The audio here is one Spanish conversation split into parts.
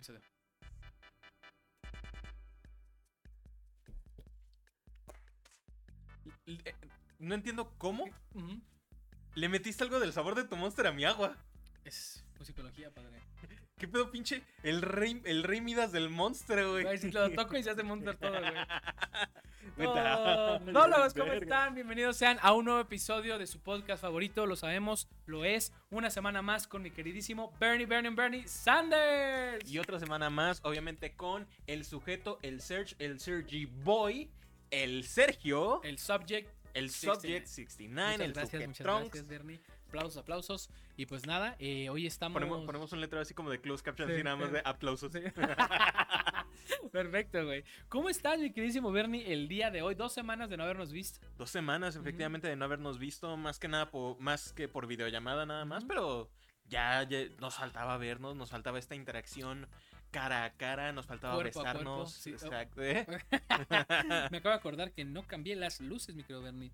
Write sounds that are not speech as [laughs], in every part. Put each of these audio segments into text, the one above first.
episodio. Eh, No entiendo cómo Ujú. le metiste algo del sabor de tu monster a mi agua. Es musicología, padre. ¿Qué pedo, pinche? El rey, el rey Midas del monster, güey. Güey, si lo toco y se hace monster todo, güey. [laughs] Oh, no, ¿cómo están? Bienvenidos sean a un nuevo episodio de su podcast favorito. Lo sabemos, lo es. Una semana más con mi queridísimo Bernie, Bernie, Bernie Sanders. Y otra semana más, obviamente, con el sujeto, el Serge, el Sergi Boy, el Sergio, el, El subject. 69. Subject 69, Muchas el gracias, muchas gracias, Bernie. Aplausos, aplausos. Y pues nada, eh, hoy estamos. Ponemos, ponemos un letrero así como de close caption, Sí, así nada más de aplausos. Sí. [laughs] Perfecto, güey. ¿Cómo estás, mi queridísimo Bernie, el día de hoy? Dos semanas de no habernos visto. Dos semanas, efectivamente, de no habernos visto, más que nada, por, más que por videollamada nada más, pero ya, ya nos faltaba vernos, nos faltaba esta interacción cara a cara, nos faltaba Cuerpo a cuerpo, besarnos. sí. exacto, ¿eh? [laughs] Me acabo de acordar que no cambié las luces, mi querido Bernie.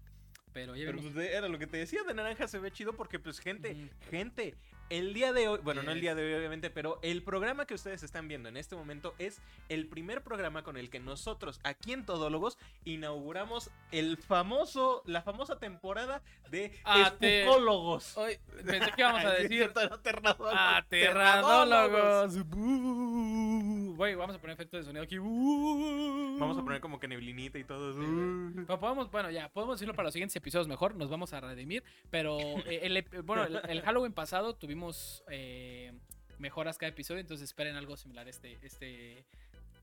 Pero ya Pero pues, era lo que te decía, de naranja se ve chido porque pues gente, gente, el día de hoy, bueno, no el día de hoy obviamente, pero el programa que ustedes están viendo en este momento es el primer programa con el que nosotros aquí en Todólogos inauguramos el famoso, la famosa temporada de Espucólogos. Hoy pensé que íbamos a [laughs] decir aterradólogos. Güey, vamos a poner efecto de sonido aquí. Vamos a poner como que neblinita y todo. Pero podemos, bueno, ya, podemos decirlo para los siguientes episodios mejor, nos vamos a redimir. Pero, eh, el, bueno, el Halloween pasado tuvimos eh, mejoras cada episodio, entonces esperen algo similar este, este,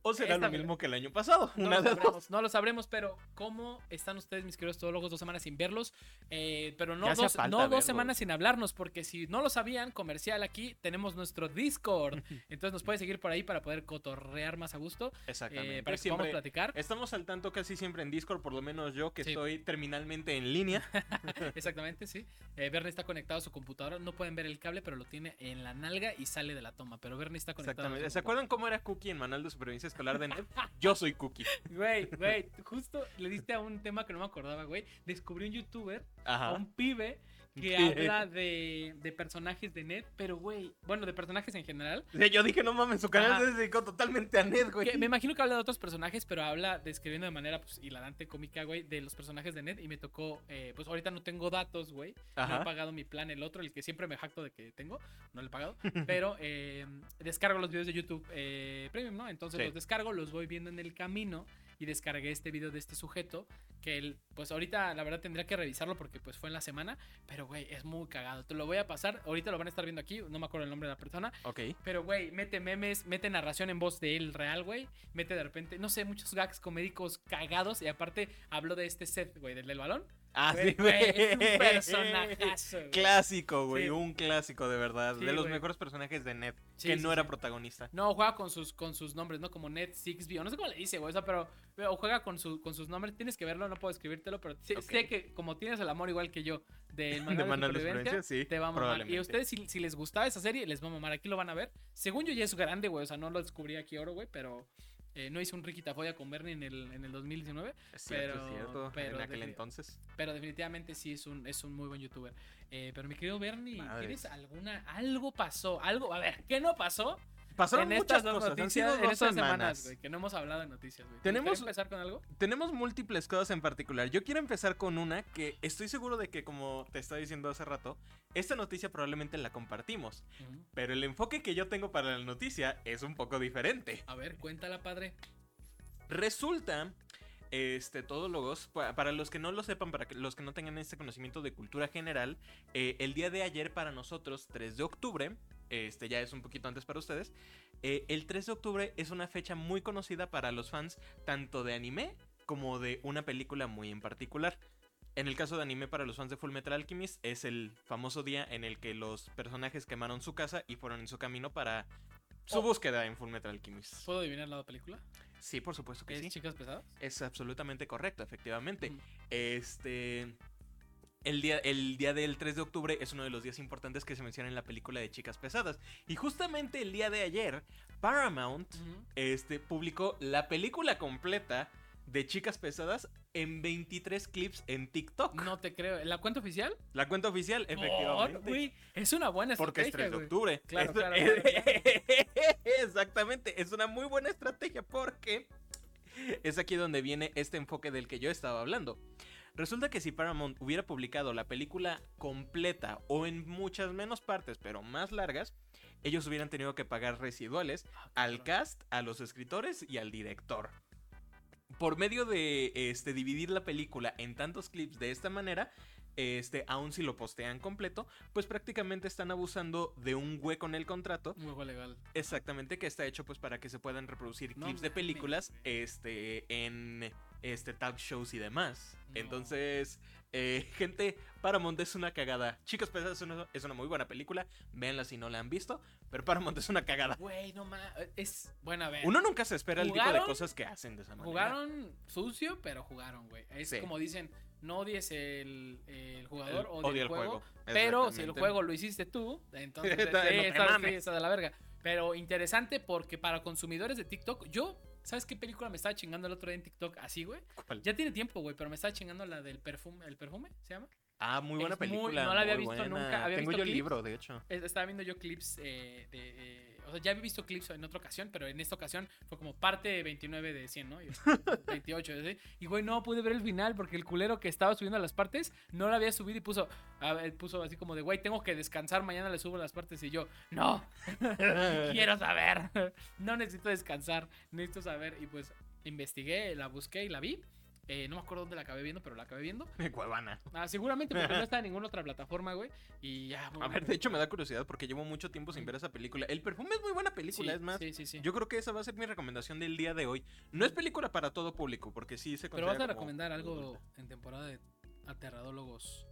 O será Esta- lo mismo que el año pasado. No Una lo, sabremos, no lo sabremos, pero ¿cómo están ustedes, mis queridos todólogos, dos semanas sin verlos? Eh, pero no, dos, no dos semanas sin hablarnos, porque si no lo sabían, comercial aquí, tenemos nuestro Discord. [laughs] Entonces nos pueden seguir por ahí para poder cotorrear más a gusto, Exactamente. eh, para que Siempre- podamos platicar. Estamos al tanto casi siempre en Discord, por lo menos yo que Sí. estoy terminalmente en línea. [laughs] Exactamente, sí. Eh, Bernie está conectado a su computadora, no pueden ver el cable, pero lo tiene en la nalga y sale de la toma. Pero Bernie está conectado. a su Exactamente. ¿Se acuerdan cómo era Cookie en Manual de Supervivencia Escolar de? Yo soy Cookie. Güey, güey, justo le diste a un tema que no me acordaba, güey. Descubrí un youtuber a Ajá. un pibe que [laughs] habla de, de personajes de Ned, pero güey, bueno, de personajes en general. Yo dije, no mames, su canal Ajá. se dedicó totalmente a Ned, güey. Que me imagino que habla de otros personajes, pero habla describiendo de manera pues, hilarante, cómica, güey, de los personajes de Ned. Y me tocó, eh, pues ahorita no tengo datos, güey. No he pagado mi plan, el otro, el que siempre me jacto de que tengo. No lo he pagado. [laughs] pero eh, descargo los videos de YouTube eh, Premium, ¿no? Entonces Sí. los descargo, los voy viendo en el camino. Y descargué este video de este sujeto. Que él, pues ahorita la verdad tendría que revisarlo porque pues fue en la semana. Pero, güey, es muy cagado. Te lo voy a pasar. Ahorita lo van a estar viendo aquí. No me acuerdo el nombre de la persona. Ok. Pero, güey, mete memes, mete narración en voz de él real, güey. Mete de repente, no sé, muchos gags comédicos cagados. Y aparte habló de este set, güey, del del balón. Ah, Güey, sí, güey. es un personajazo, [laughs] güey. Clásico, güey. Sí. Un clásico, de verdad. Sí, de los güey. mejores personajes de Ned. Sí, que no era protagonista. No, juega con sus, con sus nombres, ¿no? Como Ned Sixby, o no sé cómo le dice, güey. O sea, pero, pero juega con, su, con sus nombres. Tienes que verlo, no puedo escribírtelo, pero sé, que como tienes el amor igual que yo del [laughs] manual De Manual de supervivencia, sí, te va a mamar. Y a ustedes, si, si les gustaba esa serie, les va a mamar. Aquí lo van a ver. Según yo ya es grande, güey. O sea, no lo descubrí aquí oro, güey, pero... eh, no hice un Ricky Tafoya con Bernie en el, en el 2019. Es cierto, Pero- es cierto. pero en aquel entonces. Pero definitivamente sí es un, es un muy buen youtuber. Eh, pero mi querido Bernie, Madres. ¿tienes alguna. Algo pasó? Algo. A ver, ¿qué no pasó? Pasaron en muchas estas cosas. Han sido en estas semanas. semanas, que no hemos hablado de noticias, güey. ¿Te Tenemos- empezar con algo? Tenemos múltiples cosas en particular. Yo quiero empezar con una que estoy seguro de que, como te estaba diciendo hace rato, esta noticia probablemente la compartimos. Pero el enfoque que yo tengo para la noticia es un poco diferente. A ver, cuéntala, padre. Resulta, este, todólogos, pa- para los que no lo sepan, para los que no tengan este conocimiento de cultura general, eh, el día de ayer para nosotros, 3 de octubre, este ya es un poquito antes para ustedes, eh, el 3 de octubre es una fecha muy conocida para los fans tanto de anime como de una película muy en particular. En el caso de anime para los fans de Full Metal Alchemist es el famoso día en el que los personajes quemaron su casa y fueron en su camino para su Oh. búsqueda en Full Metal Alchemist. ¿Puedo adivinar la película? Sí, por supuesto que ¿Es sí. Chicas Pesadas? Es absolutamente correcto, efectivamente. Mm. Este. El día, el día del 3 de octubre es uno de los días importantes que se menciona en la película de Chicas Pesadas. Y justamente el día de ayer, Paramount este, publicó la película completa de chicas pesadas en 23 clips en TikTok. No te creo. ¿La cuenta oficial? La cuenta oficial, efectivamente. es una buena Porque es estrategia, 3 de octubre. Claro, claro, [laughs] Exactamente, es una muy buena estrategia porque es aquí donde viene este enfoque del que yo estaba hablando. Resulta que si Paramount hubiera publicado la película completa o en muchas menos partes, pero más largas, ellos hubieran tenido que pagar residuales Ah, al cast, a los escritores y al director. Por medio de este, dividir la película en tantos clips de esta manera, este, aun si lo postean completo, pues prácticamente están abusando de un hueco en el contrato. Un juego legal. Exactamente, que está hecho pues para que se puedan reproducir No clips de películas este, en este, talk shows y demás. No. Entonces, eh, [laughs] gente, Paramount es una cagada. Chicos, pues es una, es una muy buena película. Véanla si no la han visto. Pero Paramount es una cagada. Güey, no mames. Es. Bueno, a ver. Uno nunca se espera el tipo de cosas que hacen de esa manera. Jugaron sucio, pero jugaron, güey. Es Sí. como dicen, no odies el, el jugador, El- odia, el juego. Pero si el juego lo hiciste tú, entonces [laughs] Está- no está de la verga. Pero interesante porque para consumidores de TikTok, yo, ¿sabes qué película me estaba chingando el otro día en TikTok así, güey? ¿Cuál? Ya tiene tiempo, güey, pero me estaba chingando la del perfume, ¿el perfume se llama? Ah, muy buena es muy- película. no la había visto buena. nunca, había Tengo visto yo el libro, de hecho. Es- Estaba viendo yo clips eh, de... o sea, ya había visto clips en otra ocasión, pero en esta ocasión fue como parte 29 de 100, ¿no? Y 28, ¿sí? [laughs] Y güey, no pude ver el final porque el culero que estaba subiendo las partes no la había subido y puso, a ver, puso así como de, güey, tengo que descansar, mañana le subo las partes y yo, no, [laughs] quiero saber, [laughs] no necesito descansar, necesito saber. Y pues investigué, la busqué y la vi. Eh, no me acuerdo dónde la acabé viendo, pero la acabé viendo. [laughs] Cuevana. Ah, seguramente porque [laughs] no está en ninguna otra plataforma, güey. Y ya. A ver, de hecho me da curiosidad porque llevo mucho tiempo sin ver esa película. El perfume es muy buena película, Sí, es más. Sí, sí, sí. Yo creo que esa va a ser mi recomendación del día de hoy. No es película para todo público, porque sí se Pero vas a recomendar algo en temporada de aterradólogos.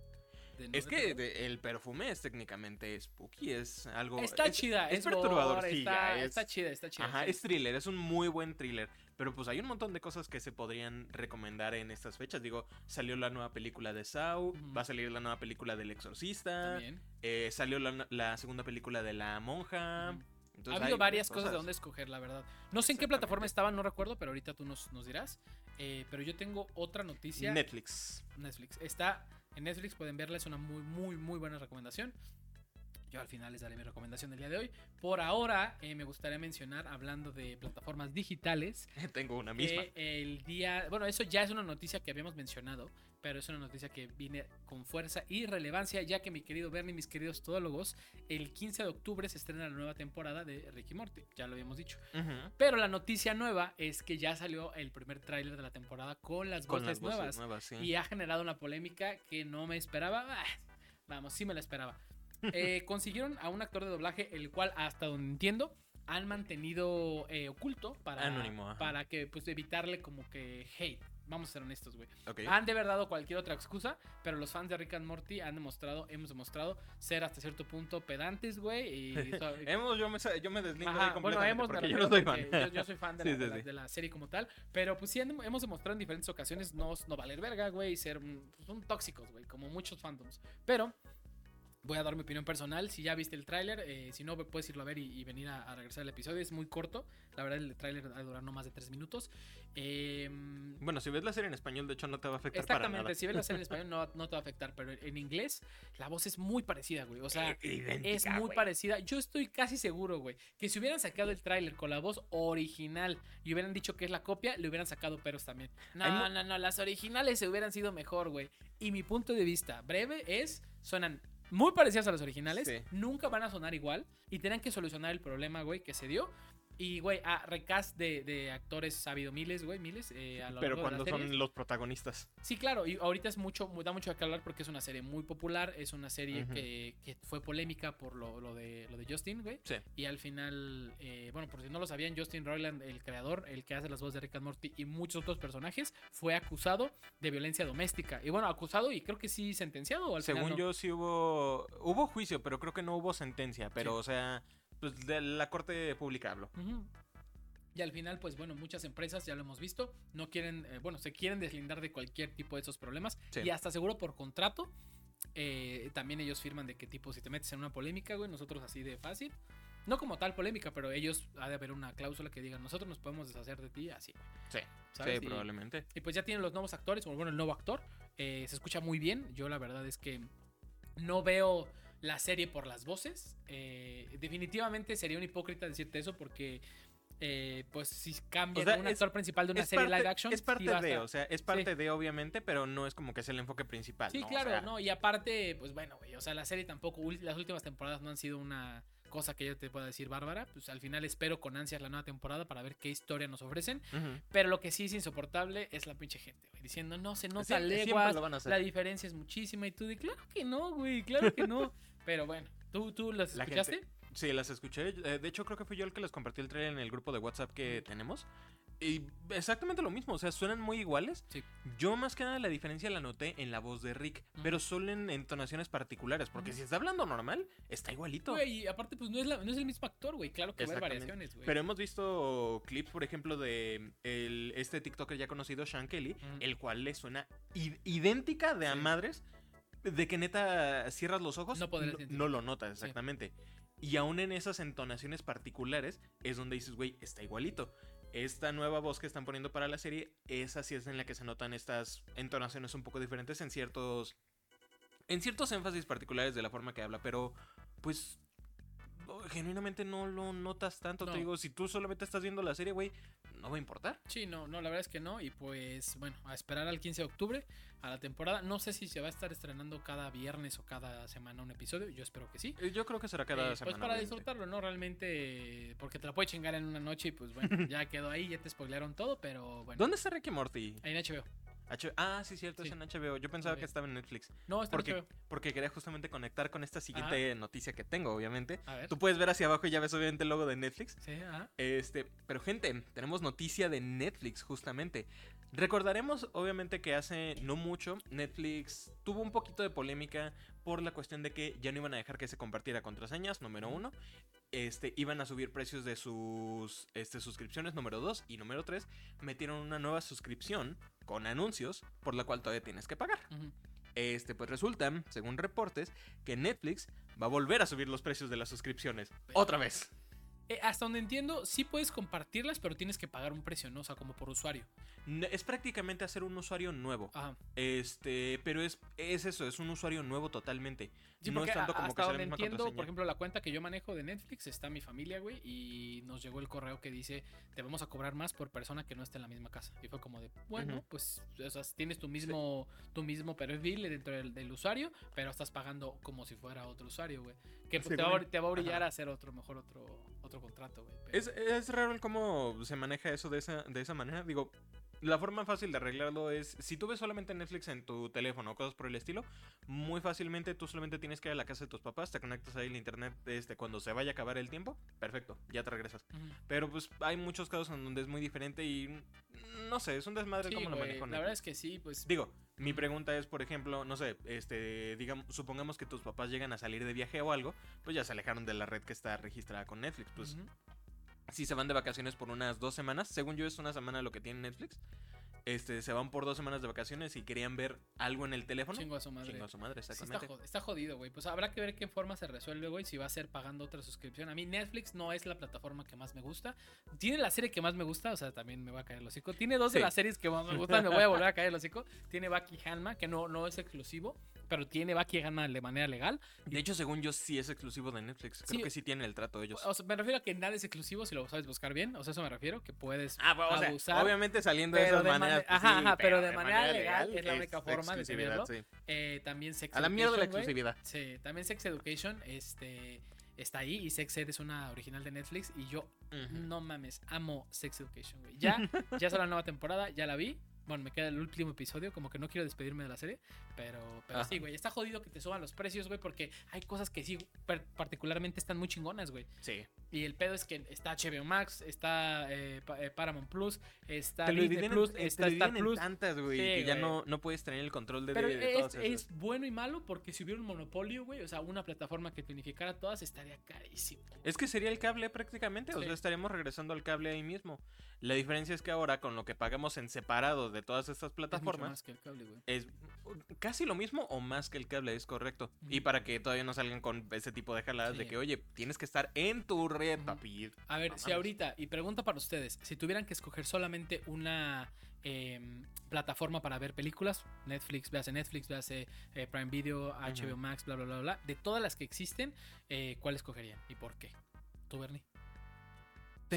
De no Es que de- el perfume es técnicamente spooky, es algo. está es- chida, es, es perturbador, está, es- está chida, está chida. Ajá, sí. es thriller, es un muy buen thriller. Pero pues hay un montón de cosas que se podrían recomendar en estas fechas. Digo, salió la nueva película de Saw, va a salir la nueva película del Exorcista, También. eh, salió la, la segunda película de La Monja. Entonces, ha habido varias cosas. de dónde escoger, la verdad. No sé en qué plataforma estaban, no recuerdo, pero ahorita tú nos, nos dirás. Eh, pero yo tengo otra noticia. Netflix. Netflix. Está en Netflix, pueden verla, es una muy, muy, muy buena recomendación. Yo al final les daré mi recomendación del día de hoy. Por ahora, eh, me gustaría mencionar, hablando de plataformas digitales, [laughs] Tengo una misma. que el día, bueno, eso ya es una noticia que habíamos mencionado, pero es una noticia que viene con fuerza y relevancia, ya que mi querido Bernie, mis queridos todólogos, el 15 de octubre se estrena la nueva temporada de Ricky Morty, ya lo habíamos dicho. Ujú. Pero la noticia nueva es que ya salió el primer tráiler de la temporada con las Con voces las voces nuevas sí. y ha generado una polémica que no me esperaba. Ah, Vamos, sí me la esperaba. Eh, consiguieron a un actor de doblaje, el cual, hasta donde entiendo, han mantenido eh, oculto para, Anónimo, para que pues evitarle como que hate. Vamos a ser honestos, güey. Ok. Han de haber dado cualquier otra excusa, pero los fans de Rick and Morty han demostrado, hemos demostrado ser hasta cierto punto pedantes, güey. Y, [laughs] Hemos, yo me, yo me deslindo Ajá, bueno, completamente hemos, me porque yo no soy fan. Yo, yo soy fan de, [laughs] Sí, la, sí, de la- sí. de la serie como tal. Pero pues sí han- hemos demostrado en diferentes ocasiones no, no valer verga, güey, y ser pues, son tóxicos, güey, como muchos fandoms. Pero voy a dar mi opinión personal. Si ya viste el tráiler, eh, si no, puedes irlo a ver y, y venir a, a regresar al episodio. Es muy corto. La verdad, el tráiler va a durar no más de tres minutos. Eh, Bueno, si ves la serie en español, de hecho, no te va a afectar Exactamente, para nada. si ves la serie en [laughs] español no, no te va a afectar, pero en inglés la voz es muy parecida, güey. O sea, Eh, es muy güey. parecida. Yo estoy casi seguro, güey, que si hubieran sacado el tráiler con la voz original y hubieran dicho que es la copia, le hubieran sacado peros también. No, mu- no, no, las originales se hubieran sido mejor, güey. Y mi punto de vista breve es, suenan muy parecidas a las originales, Sí. nunca van a sonar igual y tienen que solucionar el problema, güey, que se dio. Y, güey, a recast de, de actores ha habido miles, güey, miles. eh, a lo Pero largo de las cuando series. son los protagonistas. Sí, claro, y ahorita es mucho, mu- da mucho qué hablar porque es una serie muy popular, es una serie que, que fue polémica por lo, lo de, lo de Justin, güey. Sí. Y al final, eh, bueno, por si no lo sabían, Justin Roiland, el creador, el que hace las voces de Rick and Morty y muchos otros personajes, fue acusado de violencia doméstica. Y bueno, acusado y creo que sí sentenciado. ¿o al final Según no? yo, sí hubo. Hubo juicio, pero creo que no hubo sentencia. Pero, Sí. o sea, pues de la corte pública hablo. Ujú. Y al final, pues bueno, muchas empresas, ya lo hemos visto, no quieren, eh, bueno, se quieren deslindar de cualquier tipo de esos problemas. Sí. Y hasta seguro por contrato, eh, también ellos firman de qué tipo, si te metes en una polémica, güey, nosotros así de fácil, No como tal polémica, pero ellos ha de haber una cláusula que diga, nosotros nos podemos deshacer de ti así. Sí, ¿sabes? sí, Y- probablemente. Y pues ya tienen los nuevos actores, o bueno, el nuevo actor. eh, se escucha muy bien. Yo la verdad es que no veo la serie por las voces. eh, definitivamente sería un hipócrita decirte eso porque... eh, pues si cambia O sea, un es- actor principal de una serie parte, live action. es sí parte de, o sea, es parte de, obviamente, pero no es como que es el enfoque principal. Sí, ¿no? O claro, sea, no, y aparte, pues bueno, güey, o sea, la serie tampoco, las últimas temporadas no han sido una cosa que yo te pueda decir bárbara, pues al final espero con ansias la nueva temporada para ver qué historia nos ofrecen, pero lo que sí es insoportable es la pinche gente, güey, diciendo, no, se nota siempre leguas, la diferencia es muchísima, y tú de, claro que no, güey, claro que no, [laughs] pero bueno, ¿tú, tú las La escuchaste? gente- Sí, las escuché. eh, De hecho, creo que fui yo el que les compartí el trailer en el grupo de WhatsApp que tenemos. Y exactamente lo mismo, o sea, suenan muy iguales. Sí. Yo más que nada la diferencia la noté en la voz de Rick, pero solo en entonaciones particulares, porque si está hablando normal, está igualito. Güey, y aparte, pues no es, la- no es el mismo actor, güey, claro que va a haber Exactamente. variaciones, güey. Pero hemos visto clips, por ejemplo, de el, este TikToker ya conocido, Sean Kelly, el cual le suena idéntica de a madres, de que neta cierras los ojos, No lo notas exactamente. Y aún en esas entonaciones particulares es donde dices, güey, está igualito. Esta nueva voz que están poniendo para la serie, esa sí es en la que se notan estas entonaciones un poco diferentes en ciertos. En ciertos énfasis particulares de la forma que habla, pero pues genuinamente no lo notas tanto. No. Te digo, si tú solamente estás viendo la serie, güey, no va a importar. Sí, no, no, la verdad es que no. Y pues, bueno, a esperar al 15 de octubre a la temporada. No sé si se va a estar estrenando cada viernes o cada semana un episodio. Yo espero que sí. Eh, Yo creo que será cada Eh, semana. pues para obviamente. disfrutarlo, ¿no? Realmente, porque te la puede chingar en una noche y pues bueno, [laughs] ya quedó ahí, ya te spoilearon todo, pero bueno. ¿Dónde está Ricky Morty? Ahí en HBO. H- ah, sí, cierto, Sí. es en HBO. Yo pensaba que estaba en Netflix. No, está en Porque, HBO. porque quería justamente conectar con esta siguiente noticia que tengo, obviamente. A ver. Tú puedes ver hacia abajo y ya ves obviamente el logo de Netflix. Sí, ajá. Este, pero gente, tenemos noticia de Netflix justamente. Recordaremos obviamente que hace no mucho Netflix tuvo un poquito de polémica por la cuestión de que ya no iban a dejar que se compartiera contraseñas, número uno. Este, iban a subir precios de sus este, suscripciones, número dos. Y número tres, metieron una nueva suscripción con anuncios por la cual todavía tienes que pagar. Este, pues resulta, según reportes, que Netflix va a volver a subir los precios de las suscripciones. Otra vez. Eh, hasta donde entiendo, sí puedes compartirlas, pero tienes que pagar un precio, ¿no? O sea, como por usuario. Es prácticamente hacer un usuario nuevo. Ajá. Este, pero es, es eso, es un usuario nuevo totalmente. Sí, no es tanto como que hasta la donde entiendo, por ejemplo, la cuenta que yo manejo de Netflix está mi familia, güey, y nos llegó el correo que dice, te vamos a cobrar más por persona que no esté en la misma casa. Y fue como de, bueno, pues, o sea, tienes tu mismo, tu mismo perfil dentro del, del usuario, pero estás pagando como si fuera otro usuario, güey. Que pues, te, va, te va a brillar Ajá. a hacer otro, mejor otro, otro contrato, güey. pero- Es, es raro el cómo se maneja eso de esa, de esa manera. Digo, la forma fácil de arreglarlo es, si tú ves solamente Netflix en tu teléfono o cosas por el estilo, muy fácilmente tú solamente tienes que ir a la casa de tus papás, te conectas ahí al internet este, cuando se vaya a acabar el tiempo, perfecto, ya te regresas. Pero pues hay muchos casos en donde es muy diferente y no sé, es un desmadre Sí, cómo lo güey, maneja la verdad es que sí, pues... Digo, mi pregunta es, por ejemplo, no sé, este, digamos, supongamos que tus papás llegan a salir de viaje o algo, pues ya se alejaron de la red que está registrada con Netflix. Pues. Si se van de vacaciones por unas dos semanas, según yo es una semana lo que tiene Netflix, este, se van por dos semanas de vacaciones y querían ver algo en el teléfono. Chingo a su madre. Chingo a su madre, Sí, está, exactamente. jod- está jodido, güey. Pues habrá que ver qué forma se resuelve, güey. Si va a ser pagando otra suscripción. A mí Netflix no es la plataforma que más me gusta. Tiene la serie que más me gusta, o sea, también me va a caer el hocico. Tiene dos de Sí. las series que más me gustan, me voy a volver a caer el hocico. Tiene Baki Hanma, que no, no es exclusivo, pero tiene Baki Hanma de manera legal. De hecho, según yo, sí es exclusivo de Netflix. Creo Sí. que sí tienen el trato ellos. O sea, me refiero a que nada es exclusivo si lo sabes buscar bien. O sea, eso me refiero, que puedes Ah, bueno, o sea, abusar. obviamente saliendo de esas de maneras. Ajá, pero de manera legal es la es única forma de tenerlo. sí. Eh, también Sex A la mierda la Education, güey. exclusividad. Sí, también Sex Education este, está ahí y Sex Ed es una original de Netflix y yo, no mames, amo Sex Education, güey. Ya, ya sale la nueva temporada, ya la vi. Bueno, me queda el último episodio, como que no quiero despedirme de la serie, pero, pero sí, güey, está jodido que te suban los precios, güey, porque hay cosas que sí particularmente están muy chingonas, güey. Sí. Y el pedo es que está HBO Max, está eh, eh, Paramount Plus, está Te lo Disney Plus, en, te está lo Star dividen en Plus. tantas, güey, Sí, que ya güey. no, no puedes tener el control de, Pero de, de es, todas esas. es bueno y malo porque si hubiera un monopolio, güey, o sea, una plataforma que te unificara todas estaría carísimo. Es que sería el cable prácticamente, o Sí. sea, estaríamos regresando al cable ahí mismo. La diferencia es que ahora con lo que pagamos en separado de todas estas Es mucho plataformas más que el cable, güey. es casi lo mismo o más que el cable, es correcto. Y para que todavía no salgan con ese tipo de jaladas de que, oye, tienes que estar en tu red, papi. A ver, No si mames. ahorita, y pregunta para ustedes, si tuvieran que escoger solamente una em, plataforma para ver películas, Netflix, véase Netflix, véase eh, Prime Video, HBO. Max, bla, bla, bla, bla, de todas las que existen, eh, ¿cuál escogerían y por qué? ¿Tú, Bernie?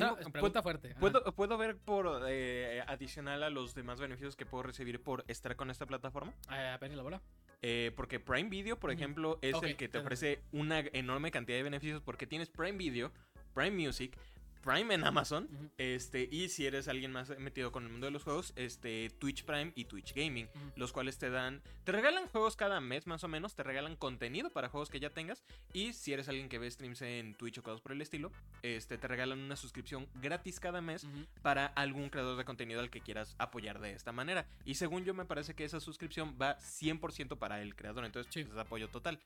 Tengo- O sea, pregunta fuerte. ¿Puedo, ¿Puedo ver por eh, adicional a los demás beneficios que puedo recibir por estar con esta plataforma? A ver, elabora. Eh, porque Prime Video, por ejemplo, es el que te ofrece una enorme cantidad de beneficios porque tienes Prime Video, Prime Music, Prime en Amazon, este, y si eres alguien más metido con el mundo de los juegos, este, Twitch Prime y Twitch Gaming, los cuales te dan, te regalan juegos cada mes más o menos, te regalan contenido para juegos que ya tengas, y si eres alguien que ve streams en Twitch o cosas por el estilo, este, te regalan una suscripción gratis cada mes para algún creador de contenido al que quieras apoyar de esta manera. Y según yo me parece que esa suscripción va 100% para el creador, entonces Sí. pues, es apoyo total.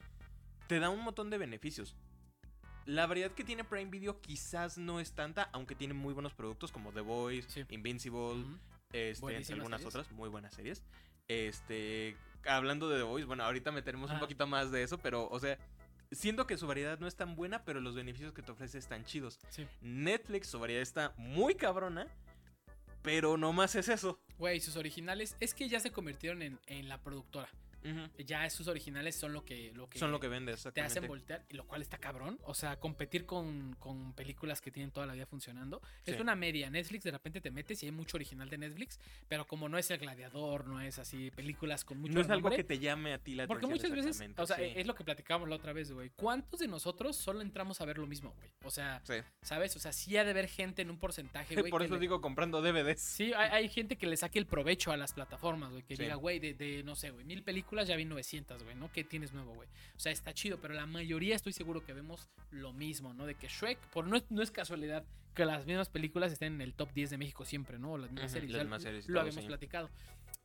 Te da un montón de beneficios. La variedad que tiene Prime Video quizás no es tanta, aunque tiene muy buenos productos como The Voice, Sí. Invincible, este, entre algunas series. otras, muy buenas series. Este, hablando de The Voice, bueno, ahorita meteremos un Ah. poquito más de eso, pero, o sea, siento que su variedad no es tan buena, pero los beneficios que te ofrece están chidos. Sí. Netflix, su variedad está muy cabrona, pero no más es eso. Güey, sus originales, es que ya se convirtieron en, en la productora. Ya sus originales son lo que, lo que Son lo que vende, te hacen voltear, y lo cual está cabrón. O sea, competir con, con películas que tienen toda la vida funcionando. Es Sí. una media. Netflix de repente te metes y hay mucho original de Netflix, pero como no es el gladiador, no es así, películas con mucho no es algo nombre, que te llame a ti la Porque atención. muchas veces, o sea, sí. es lo que platicábamos la otra vez, güey. ¿Cuántos de nosotros solo entramos a ver lo mismo, güey? O sea, Sí. ¿sabes? O sea, sí ha de haber gente en un porcentaje, [laughs] güey. Por eso le- digo comprando DVDs. Sí, hay, hay gente que le saque el provecho a las plataformas, güey. Que diga, güey, de, de, no sé, güey, mil películas ya vi 900, güey, ¿no? ¿Qué tienes nuevo, güey? O sea, está chido, pero la mayoría estoy seguro que vemos lo mismo, ¿no? De que Shrek, por no, es- no es casualidad que las mismas películas estén en el top 10 de México siempre, ¿no? Las mismas series. las ya series lo habíamos platicado.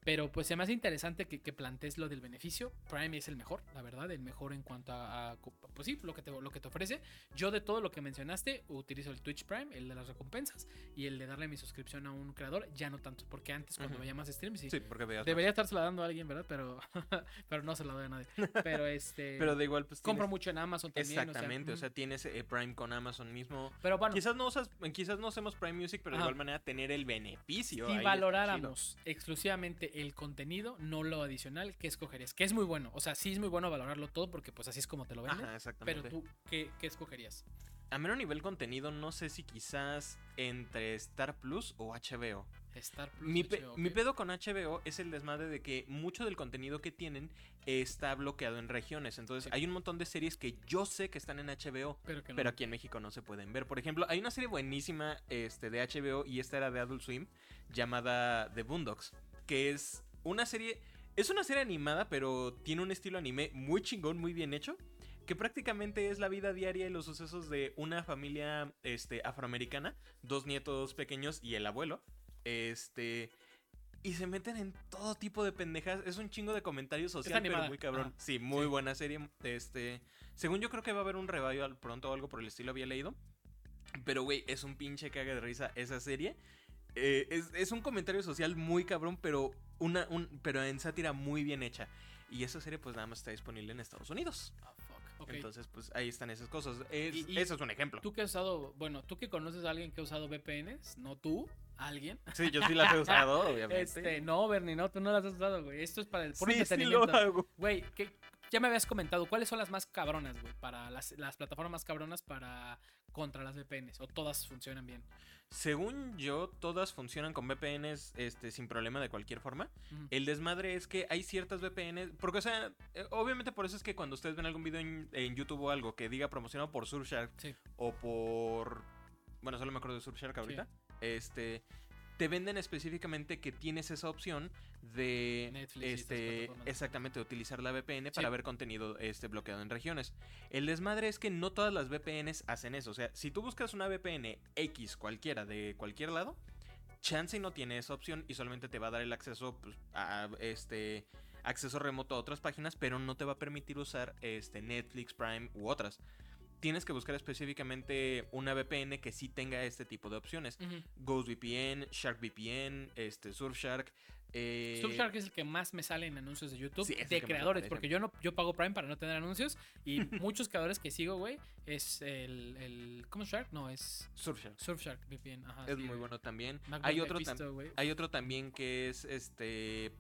Pero pues se me hace interesante que, que plantees lo del beneficio. Prime es el mejor, la verdad, el mejor en cuanto a, a- pues sí, lo que, te, lo que te ofrece. Yo de todo lo que mencionaste, utilizo el Twitch Prime, el de las recompensas, y el de darle mi suscripción a un creador, ya no tanto, porque antes cuando Ujú. veía más streams, sí, Sí, porque debería estársela dando a alguien, ¿verdad? Pero, [laughs] pero no se la doy a nadie. Pero este... [laughs] Pero de igual, pues. compro tienes- mucho en Amazon también. Exactamente, o sea, tienes eh, Prime con Amazon mismo. pero bueno, Quizás no usas, quizás no hacemos Prime Music, pero de Ajá. igual manera tener el beneficio. si valoráramos exclusivamente el contenido, no lo adicional, ¿qué escogerías? Que es muy bueno. O sea, sí es muy bueno valorarlo todo porque pues así es como te lo venden. Ajá, exactamente. Pero tú, ¿qué, qué escogerías? A mero nivel contenido, no sé si quizás entre Star Plus o HBO. Star Plus. Mi, pe- HBO, mi pedo con HBO es el desmadre de que mucho del contenido que tienen está bloqueado en regiones. Entonces, Sí. hay un montón de series que yo sé que están en HBO, Pero que no. pero aquí en México no se pueden ver. Por ejemplo, hay una serie buenísima este, de HBO y esta era de Adult Swim llamada The Boondocks, que es una serie, es una serie animada, pero tiene un estilo anime muy chingón, muy bien hecho. Que prácticamente es la vida diaria y los sucesos de una familia este, afroamericana, dos nietos pequeños y el abuelo. Este. Y se meten en todo tipo de pendejas. Es un chingo de comentarios social, pero muy cabrón. Ajá. Sí, muy Sí. buena serie. Este. Según yo creo que va a haber un revival pronto o algo por el estilo, había leído. Pero, güey, es un pinche caga de risa esa serie. Eh, es, es un comentario social muy cabrón, pero, una, un, pero en sátira muy bien hecha. Y esa serie, pues nada más está disponible en Estados Unidos. Ah, fuck. Ok. Entonces, pues ahí están esas cosas. Es- Y- y- eso es un ejemplo. Tú que has usado, bueno, tú que conoces a alguien que ha usado VPNs, no tú, alguien. Sí, yo sí las he usado, [laughs] obviamente. Este, no, Bernie, no, tú no las has usado, güey. Esto es para el puro sí, sí entretenimiento. lo hago. Güey, que ya me habías comentado, ¿cuáles son las más cabronas, güey? Para las, las plataformas más cabronas para contra las VPNs. O todas funcionan bien. Según yo, todas funcionan con VPNs este, sin problema de cualquier forma. El desmadre es que hay ciertas VPNs. Porque, o sea, eh, obviamente por eso es que cuando ustedes ven algún video en, en YouTube o algo que diga promocionado por Surfshark Sí. o por. Bueno, solo me acuerdo de Surfshark ahorita. Este. Te venden específicamente que tienes esa opción de Netflix este exactamente utilizar la VPN Sí. para ver contenido este bloqueado en regiones. El desmadre es que no todas las VPNs hacen eso, o sea, si tú buscas una VPN X cualquiera de cualquier lado, Chance no tiene esa opción y solamente te va a dar el acceso pues, a este acceso remoto a otras páginas, pero no te va a permitir usar este Netflix, Prime u otras. Tienes que buscar específicamente una VPN que sí tenga este tipo de opciones. Ujú. GhostVPN, SharkVPN, este, Surfshark. Eh, Surfshark es el que más me sale en anuncios de YouTube Sí, de creadores, porque yo no yo pago Prime para no tener anuncios y [laughs] muchos creadores que sigo, güey, es el, el ¿cómo es Shark? No, es Surfshark. Surfshark VPN, ajá. Es sí, muy bueno también. Hay otro, tam- hay otro también que es este.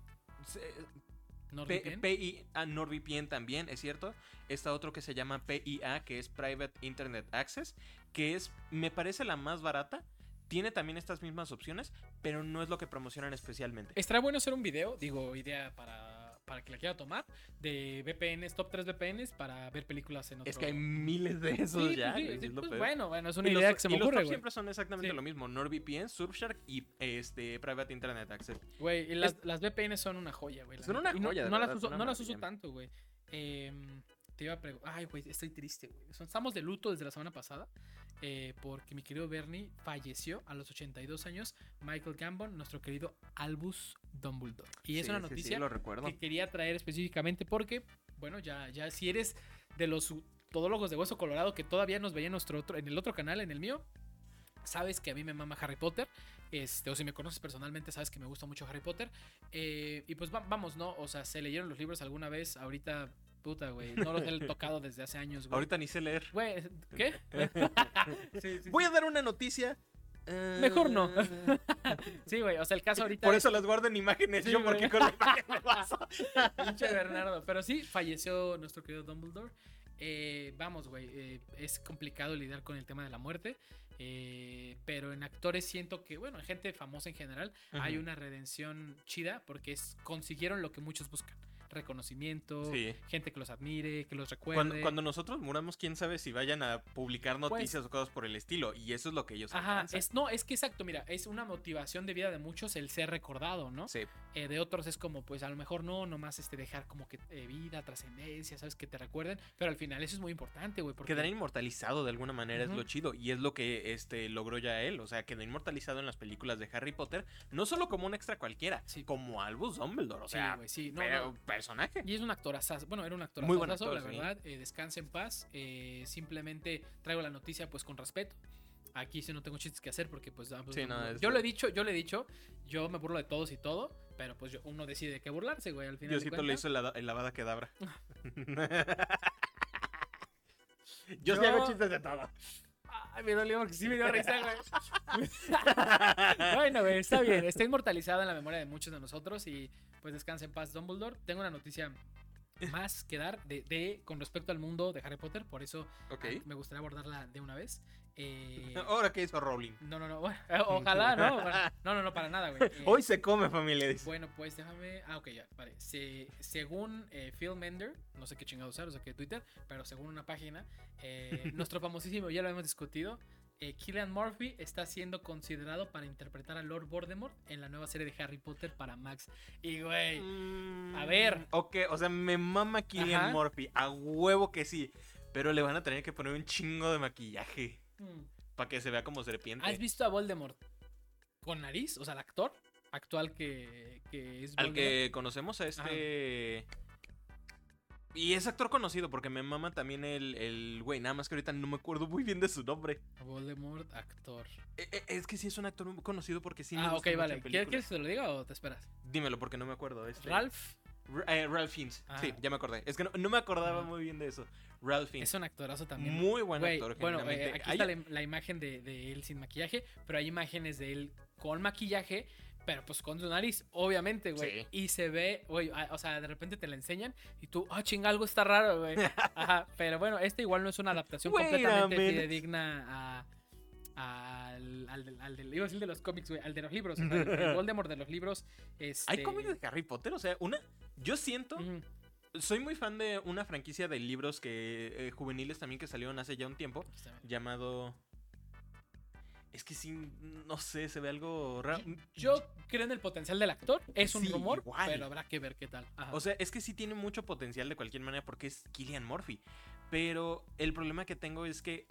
P- PI, ah, NordVPN también, es cierto. Está otro que se llama PIA, que es Private Internet Access, que es, me parece la más barata. Tiene también estas mismas opciones, pero no es lo que promocionan especialmente. Estará bueno hacer un video, digo, idea para, para que la quiera tomar, de VPNs, top 3 VPNs para ver películas en otro... Es que hay miles de esos Sí, ya. sí, güey, sí, es lo pues bueno, bueno, es Y una los idea top- que se y me los ocurre, top güey. siempre son exactamente Sí. lo mismo. NordVPN, Surfshark y este Private Internet Access. Güey, y las, las VPN son una joya, güey. Son una Y no- joya, de No, las verdad, uso, no las uso tanto, güey. Em, te iba a preguntar. Ay, güey, estoy triste, güey. Estamos de luto desde la semana pasada. eh, porque mi querido Bernie falleció a los 82 años. Michael Gambon, nuestro querido Albus Dumbledore. Y es Sí, una sí, noticia lo recuerdo. que quería traer específicamente porque, bueno, ya, ya si eres de los todólogos de Hueso Colorado que todavía nos veía en, nuestro otro, en el otro canal, en el mío, sabes que a mí me mama Harry Potter. Este, o si me conoces personalmente, sabes que me gusta mucho Harry Potter. Eh, y pues va- vamos, ¿no? O sea, se leyeron los libros alguna vez. Ahorita, puta, güey. No los he tocado desde hace años, güey. Ahorita ni sé leer. Güey, ¿qué? [laughs] Sí, sí, Voy a dar una noticia. eh, Mejor no. [laughs] Sí, güey. O sea, el caso ahorita. Por es- eso las guardo en imágenes Sí, yo, porque con la imagen me paso. [laughs] Pinche Bernardo. Pero sí, falleció nuestro querido Dumbledore. Eh, vamos, güey. eh, es complicado lidiar con el tema de la muerte. eh, pero en actores siento que, bueno, en gente famosa en general, hay una redención chida porque es, consiguieron lo que muchos buscan. Reconocimiento, Sí. gente que los admire, que los recuerde. Cuando, cuando nosotros muramos, quién sabe si vayan a publicar Pues noticias o cosas por el estilo. Y eso es lo que ellos Ajá, alcanzan. es, no, es que exacto, mira, es una motivación de vida de muchos el ser recordado, ¿no? Sí. Eh, de otros es como, pues a lo mejor no, nomás este, dejar como que eh, vida, trascendencia, ¿sabes? Que te recuerden, pero al final eso es muy importante, güey, porque... Quedar inmortalizado de alguna manera es lo chido. Y es lo que este, logró ya él. O sea, quedó inmortalizado en las películas de Harry Potter. No solo como un extra cualquiera, Sí. como Albus Dumbledore. O Sí, sea, güey, sí, no, pero no. Personaje. Y es un actorazo, bueno, era un actor Muy buen la actor, sí. verdad. eh, descanse en paz. eh, simplemente traigo la noticia pues con respeto. Aquí sí no tengo chistes que hacer porque pues... pues, Sí, no, yo es- lo he dicho, yo lo he dicho, yo me burlo de todos y todo, pero pues yo- uno decide de qué burlarse, güey, al final Diosito le hizo el, el lavada quedabra. [laughs] [laughs] Yo, sí Yo- hago chistes de todo. Ay, me dolió porque sí me dio risa, güey. [laughs] bueno, güey, está bien. Está inmortalizado en la memoria de muchos de nosotros y pues descansa en paz Dumbledore. Tengo una noticia más que dar de, de- con respecto al mundo de Harry Potter, por eso ok. ah, me gustaría abordarla de una vez. Eh, [laughs] Ahora, ¿qué hizo Rowling? no, no, no, bueno, [laughs] ojalá, ¿no? Bueno, no, no, no, para nada, güey. Eh, [laughs] Hoy se come, familia. dice. bueno, pues déjame. Ah, ok, ya, vale. Se- según eh, Phil Mender, no sé qué chingado usar, o sea, que Twitter, pero según una página, eh, nuestro famosísimo, ya lo hemos discutido, eh, Killian Murphy está siendo considerado para interpretar a Lord Voldemort en la nueva serie de Harry Potter para Max. Y, güey, Mm, a ver. Ok, o sea, me mama Killian Ajá. Murphy. A huevo que sí. Pero le van a tener que poner un chingo de maquillaje. mm, Para que se vea como serpiente. ¿has visto a Voldemort con nariz? O sea, el actor actual que, que es Al Voldemort. que conocemos a este. Y es actor conocido porque me mama también el, el güey. Nada más que ahorita no me acuerdo muy bien de su nombre. Voldemort, actor. E- e- Es que sí es un actor muy conocido porque sí me ah, ok, vale. ¿Quieres, películas. ¿Quieres que te lo diga o te esperas? Dímelo porque no me acuerdo. Este. Ralph R- eh, Ralph Fiennes. Ah. Sí, ya me acordé. Es que no, no me acordaba Ajá. muy bien de eso. Ralph Fiennes. es un actorazo también. Muy buen Güey, actor, bueno, eh, aquí Hay- está la, la imagen de, de él sin maquillaje, pero hay imágenes de él con maquillaje, pero pues con su nariz, obviamente, güey. Sí. Y se ve, güey, o sea, de repente te la enseñan y tú, ah, chinga, algo está raro, güey. [laughs] Ajá, pero bueno, este igual no es una adaptación Wait completamente fidedigna a... Al, al, al del- iba a decir de los cómics, güey, al de los libros, el, [laughs] Voldemort de los libros. Este... ¿Hay cómics de Harry Potter? O sea, una. Yo siento. Soy muy fan de una franquicia de libros que. eh, juveniles también que salieron hace ya un tiempo. Llamado. Es que sí, no sé, se ve algo raro. Yo creo en el potencial del actor, es un Sí, rumor, igual. pero habrá que ver qué tal. Ajá. O sea, es que sí tiene mucho potencial de cualquier manera porque es Killian Murphy. Pero el problema que tengo es que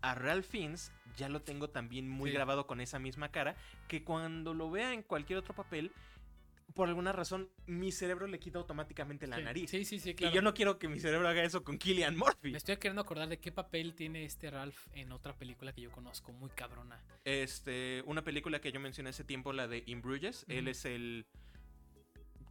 a Ralph Fiennes ya lo tengo también muy Sí. grabado con esa misma cara que cuando lo vea en cualquier otro papel, por alguna razón, mi cerebro le quita automáticamente la Sí. nariz. Sí, sí, sí, claro. Y yo no quiero que mi cerebro haga eso con Killian Murphy. Me estoy queriendo acordar de qué papel tiene este Ralph en otra película que yo conozco, muy cabrona. Este, una película que yo mencioné hace tiempo, la de In Bruges. Él es el.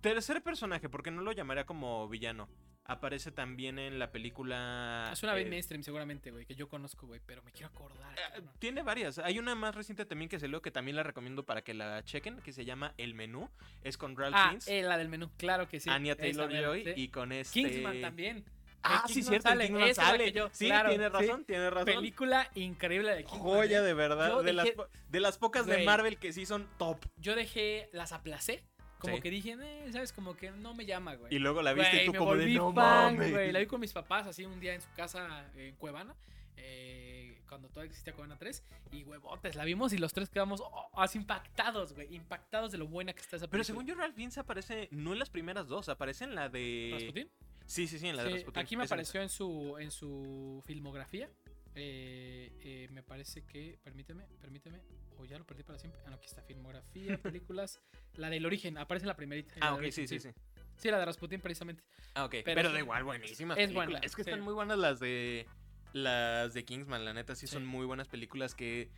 Tercer personaje, porque no lo llamaría como villano. Aparece también en la película. Es una vez eh, mainstream, seguramente, güey, que yo conozco, güey, pero me quiero acordar. eh, cabrón. tiene varias. Hay una más reciente también que salió que también la recomiendo para que la chequen, que se llama El Menú. Es con Ralph Ah, Fiennes, eh, la del menú, claro que sí. Anya Taylor Joy sí. y con este. Kingsman también. Ah, sí, cierto. sale, Kingsman sale. yo- sí, claro, tiene sí. razón, tiene razón. Película increíble de Kingsman. Joya ¿eh? de verdad. De, las, dejé- de las pocas de. Marvel que sí son top. Yo dejé, las aplacé. Como Sí. que dije, eh, ¿sabes? Como que no me llama, güey. Y luego la viste Güey, y tú me como de volví no fan, mames. güey. La vi con mis papás así un día en su casa en Cuevana. eh, cuando todavía existía Cuevana 3. Y huevotes, la vimos y los tres quedamos oh, así impactados, güey. Impactados de lo buena que está esa película. Pero según yo, Ralph Fiennes aparece no en las primeras dos, aparece en la de. ¿Rasputín? Sí, sí, sí, en la de Sí, Rasputín. aquí me apareció en su, en su filmografía. Eh, eh, me parece que. Permíteme, permíteme. O ya lo perdí para siempre. Ah, no, aquí está. Filmografía, [laughs] películas. la del origen. Aparece en la primerita. en Ah, ok, origen, sí, sí, sí. Sí, la de Rasputín, precisamente. Ah, ok. Pero Pero, da igual, buenísimas es buena, es que sí. están muy buenas las de. Las de Kingsman, la neta, sí, Sí. son muy buenas películas que.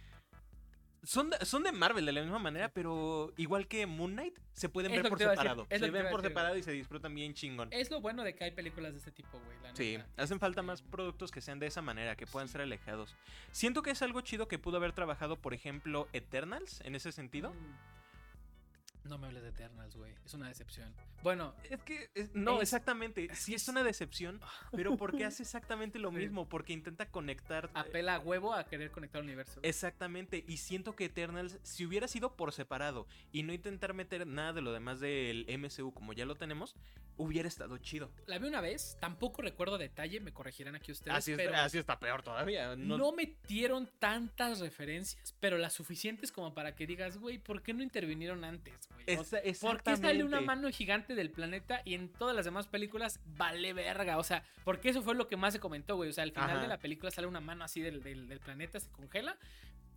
Son de, son de Marvel de la misma manera, pero igual que Moon Knight, se pueden Es ver por separado. Se ven por separado y se disfrutan bien chingón. Es lo bueno de que hay películas de este tipo, güey. la Sí, neta. hacen falta Este, más productos que sean de esa manera, que puedan ser alejados. Siento que es algo chido que pudo haber trabajado, por ejemplo, Eternals, en ese sentido. mm, No me hables de Eternals, güey. Es una decepción. Bueno, Es que, es- no, Es- exactamente. [laughs] Sí es una decepción, pero porque hace exactamente lo [laughs] mismo, porque intenta conectar. apela a huevo a querer conectar al universo. Exactamente, y siento que Eternals, si hubiera sido por separado y no intentar meter nada de lo demás del MCU como ya lo tenemos, hubiera estado chido. La vi una vez, tampoco recuerdo detalle, me corregirán aquí ustedes. Así, está peor todavía. no... No, metieron tantas referencias, pero las suficientes como para que digas, güey, ¿por qué no intervinieron antes, güey? O sea, ¿Por qué sale una mano gigante del planeta y en todas las demás películas vale verga? O sea, porque eso fue lo que más se comentó, güey. O sea, al final Ajá. de la película sale una mano así del, del- del planeta, se congela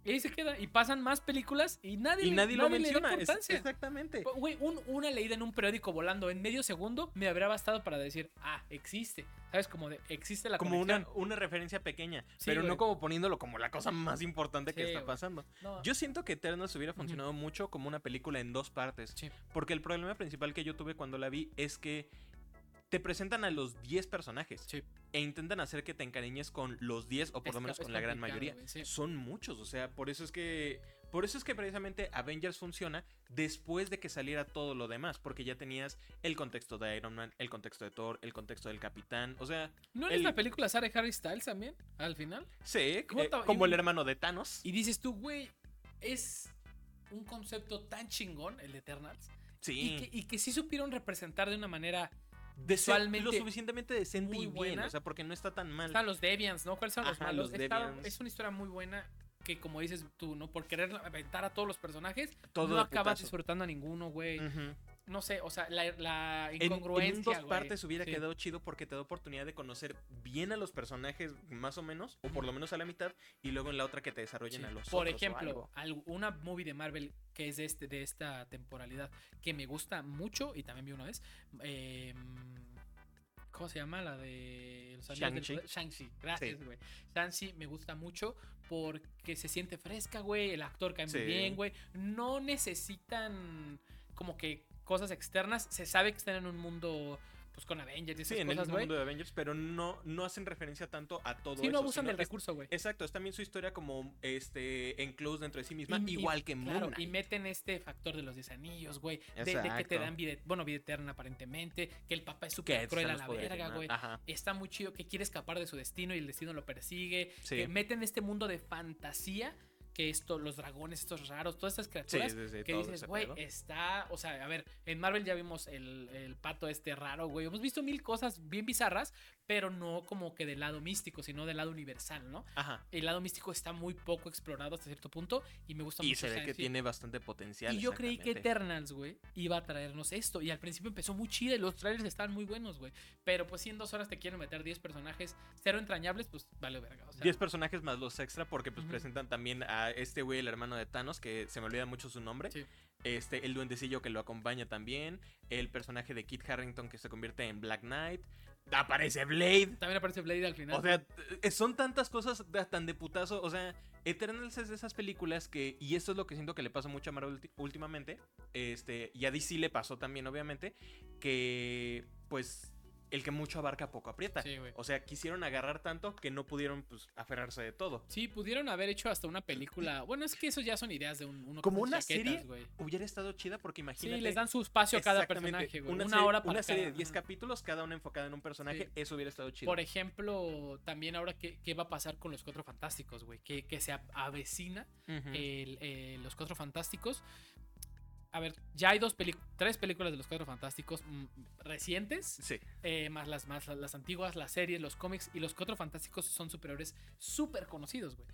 y ahí se queda. Y pasan más películas y nadie, Y le- nadie lo le da menciona. es- exactamente. Güey, un- una leída en un periódico volando en medio segundo me habría bastado para decir, ah, existe. ¿Sabes? Como de, existe la Como conexión. una, una referencia pequeña, Sí, pero güey. no como poniéndolo como la cosa más importante que está güey. pasando. No, Yo siento que Eternals hubiera funcionado mucho como una película en dos partes. Sí. Porque el problema principal que yo tuve cuando la vi es que te presentan a los 10 personajes Sí. e intentan hacer que te encariñes con los 10 o por Es lo menos con la gran mayoría. sí. Son muchos, o sea, por eso es que por eso es que precisamente Avengers funciona después de que saliera todo lo demás, porque ya tenías el contexto de Iron Man, el contexto de Thor, el contexto del Capitán, o sea, ¿No es el- la película Sarah Harry Styles también? Al final. sí, ¿Cómo eh, como el hermano de Thanos. Y dices tú, güey, es un concepto tan chingón, el de Eternals. sí. Y, que, y que sí supieron representar de una manera. Visualmente lo suficientemente decente muy y bien, buena. o sea, porque no está tan mal. Están los Deviants, ¿no? ¿Cuáles son los Ajá, malos? los Está- Deviants. es una historia muy buena que, como dices tú, ¿no? Por querer aventar a todos los personajes, Todo no acabas disfrutando a ninguno, güey. Ujú. No sé, o sea, la, la En, incongruencia. dos güey. partes hubiera Sí. quedado chido porque te da oportunidad de conocer bien a los personajes, más o menos, o por lo menos a la mitad, y luego en la otra que te desarrollen Sí. a los Por otros ejemplo, una movie de Marvel que es de, este, de esta temporalidad que me gusta mucho y también vi una vez. eh, ¿Cómo se llama? La de Shang-Chi. Shang-Chi, gracias, Sí. güey. Shang-Chi me gusta mucho porque se siente fresca, güey. El actor cae muy bien, güey. No necesitan como que cosas externas. Se sabe que están en un mundo pues con Avengers y esas Sí, en el cosas, mismo güey. mundo de Avengers, pero no, no hacen referencia tanto a todo Sí, no eso, abusan sino del es- recurso, güey. Exacto, es también su historia como este enclosed dentro de sí misma, Y- y- igual que Moon Claro, y meten este factor de los 10 anillos, güey. De, de que te dan vida, bueno, vida eterna aparentemente. Que el papá es súper cruel a la poderes, verga, ¿no? güey. Está muy chido que quiere escapar de su destino y el destino lo persigue. Sí. Que meten este mundo de fantasía. Que esto, los dragones, estos raros, todas estas Sí, criaturas. sí, sí, que todo dices, güey, está. O sea, a ver, en Marvel ya vimos el, el pato este raro, güey. Hemos visto mil cosas bien bizarras, pero no como que del lado místico, sino del lado universal, ¿no? Ajá. El lado místico está muy poco explorado hasta cierto punto y me gusta Y mucho. se ve que tiene bastante potencial. Y yo creí que. Eternals, güey, iba a traernos esto. Y al principio empezó muy chida y los trailers estaban muy buenos, güey. Pero pues si en dos horas te quieren meter 10 personajes cero entrañables, pues vale verga. O sea, 10 personajes más los extra porque pues presentan también a este güey, el hermano de Thanos, que se me olvida mucho su nombre. Sí. Este, el duendecillo que lo acompaña también. El personaje de Kit Harrington que se convierte en Black Knight. Aparece Blade. También aparece Blade al final. O sea, eh, son tantas cosas tan de putazo. O sea, Eternals es de esas películas que. Y esto es lo que siento que le pasa mucho a Marvel últimamente. Este. Y a DC le pasó también, obviamente. Que. Pues. El que mucho abarca poco aprieta. Sí, güey. O sea, quisieron agarrar tanto que no pudieron, pues, aferrarse de todo. Sí, pudieron haber hecho hasta una película. [clears throat] Bueno, es que eso ya son ideas de un, uno Como una serie, güey. Hubiera estado chida porque Sí, imagínate. les dan su espacio a cada personaje, güey. Una, serie- hora para Una serie de cada- 10 ajá. capítulos, cada una enfocada en un personaje. Sí. Eso hubiera estado chido. Por ejemplo, también ahora, ¿qué, qué va a pasar con los Cuatro Fantásticos, güey? Que, que se avecina el, eh, los Cuatro Fantásticos. A ver, ya hay dos tres películas de los Cuatro Fantásticos mm, recientes, Sí. eh, más, las, más las antiguas, las series, los cómics, y los Cuatro Fantásticos son superhéroes súper conocidos, güey.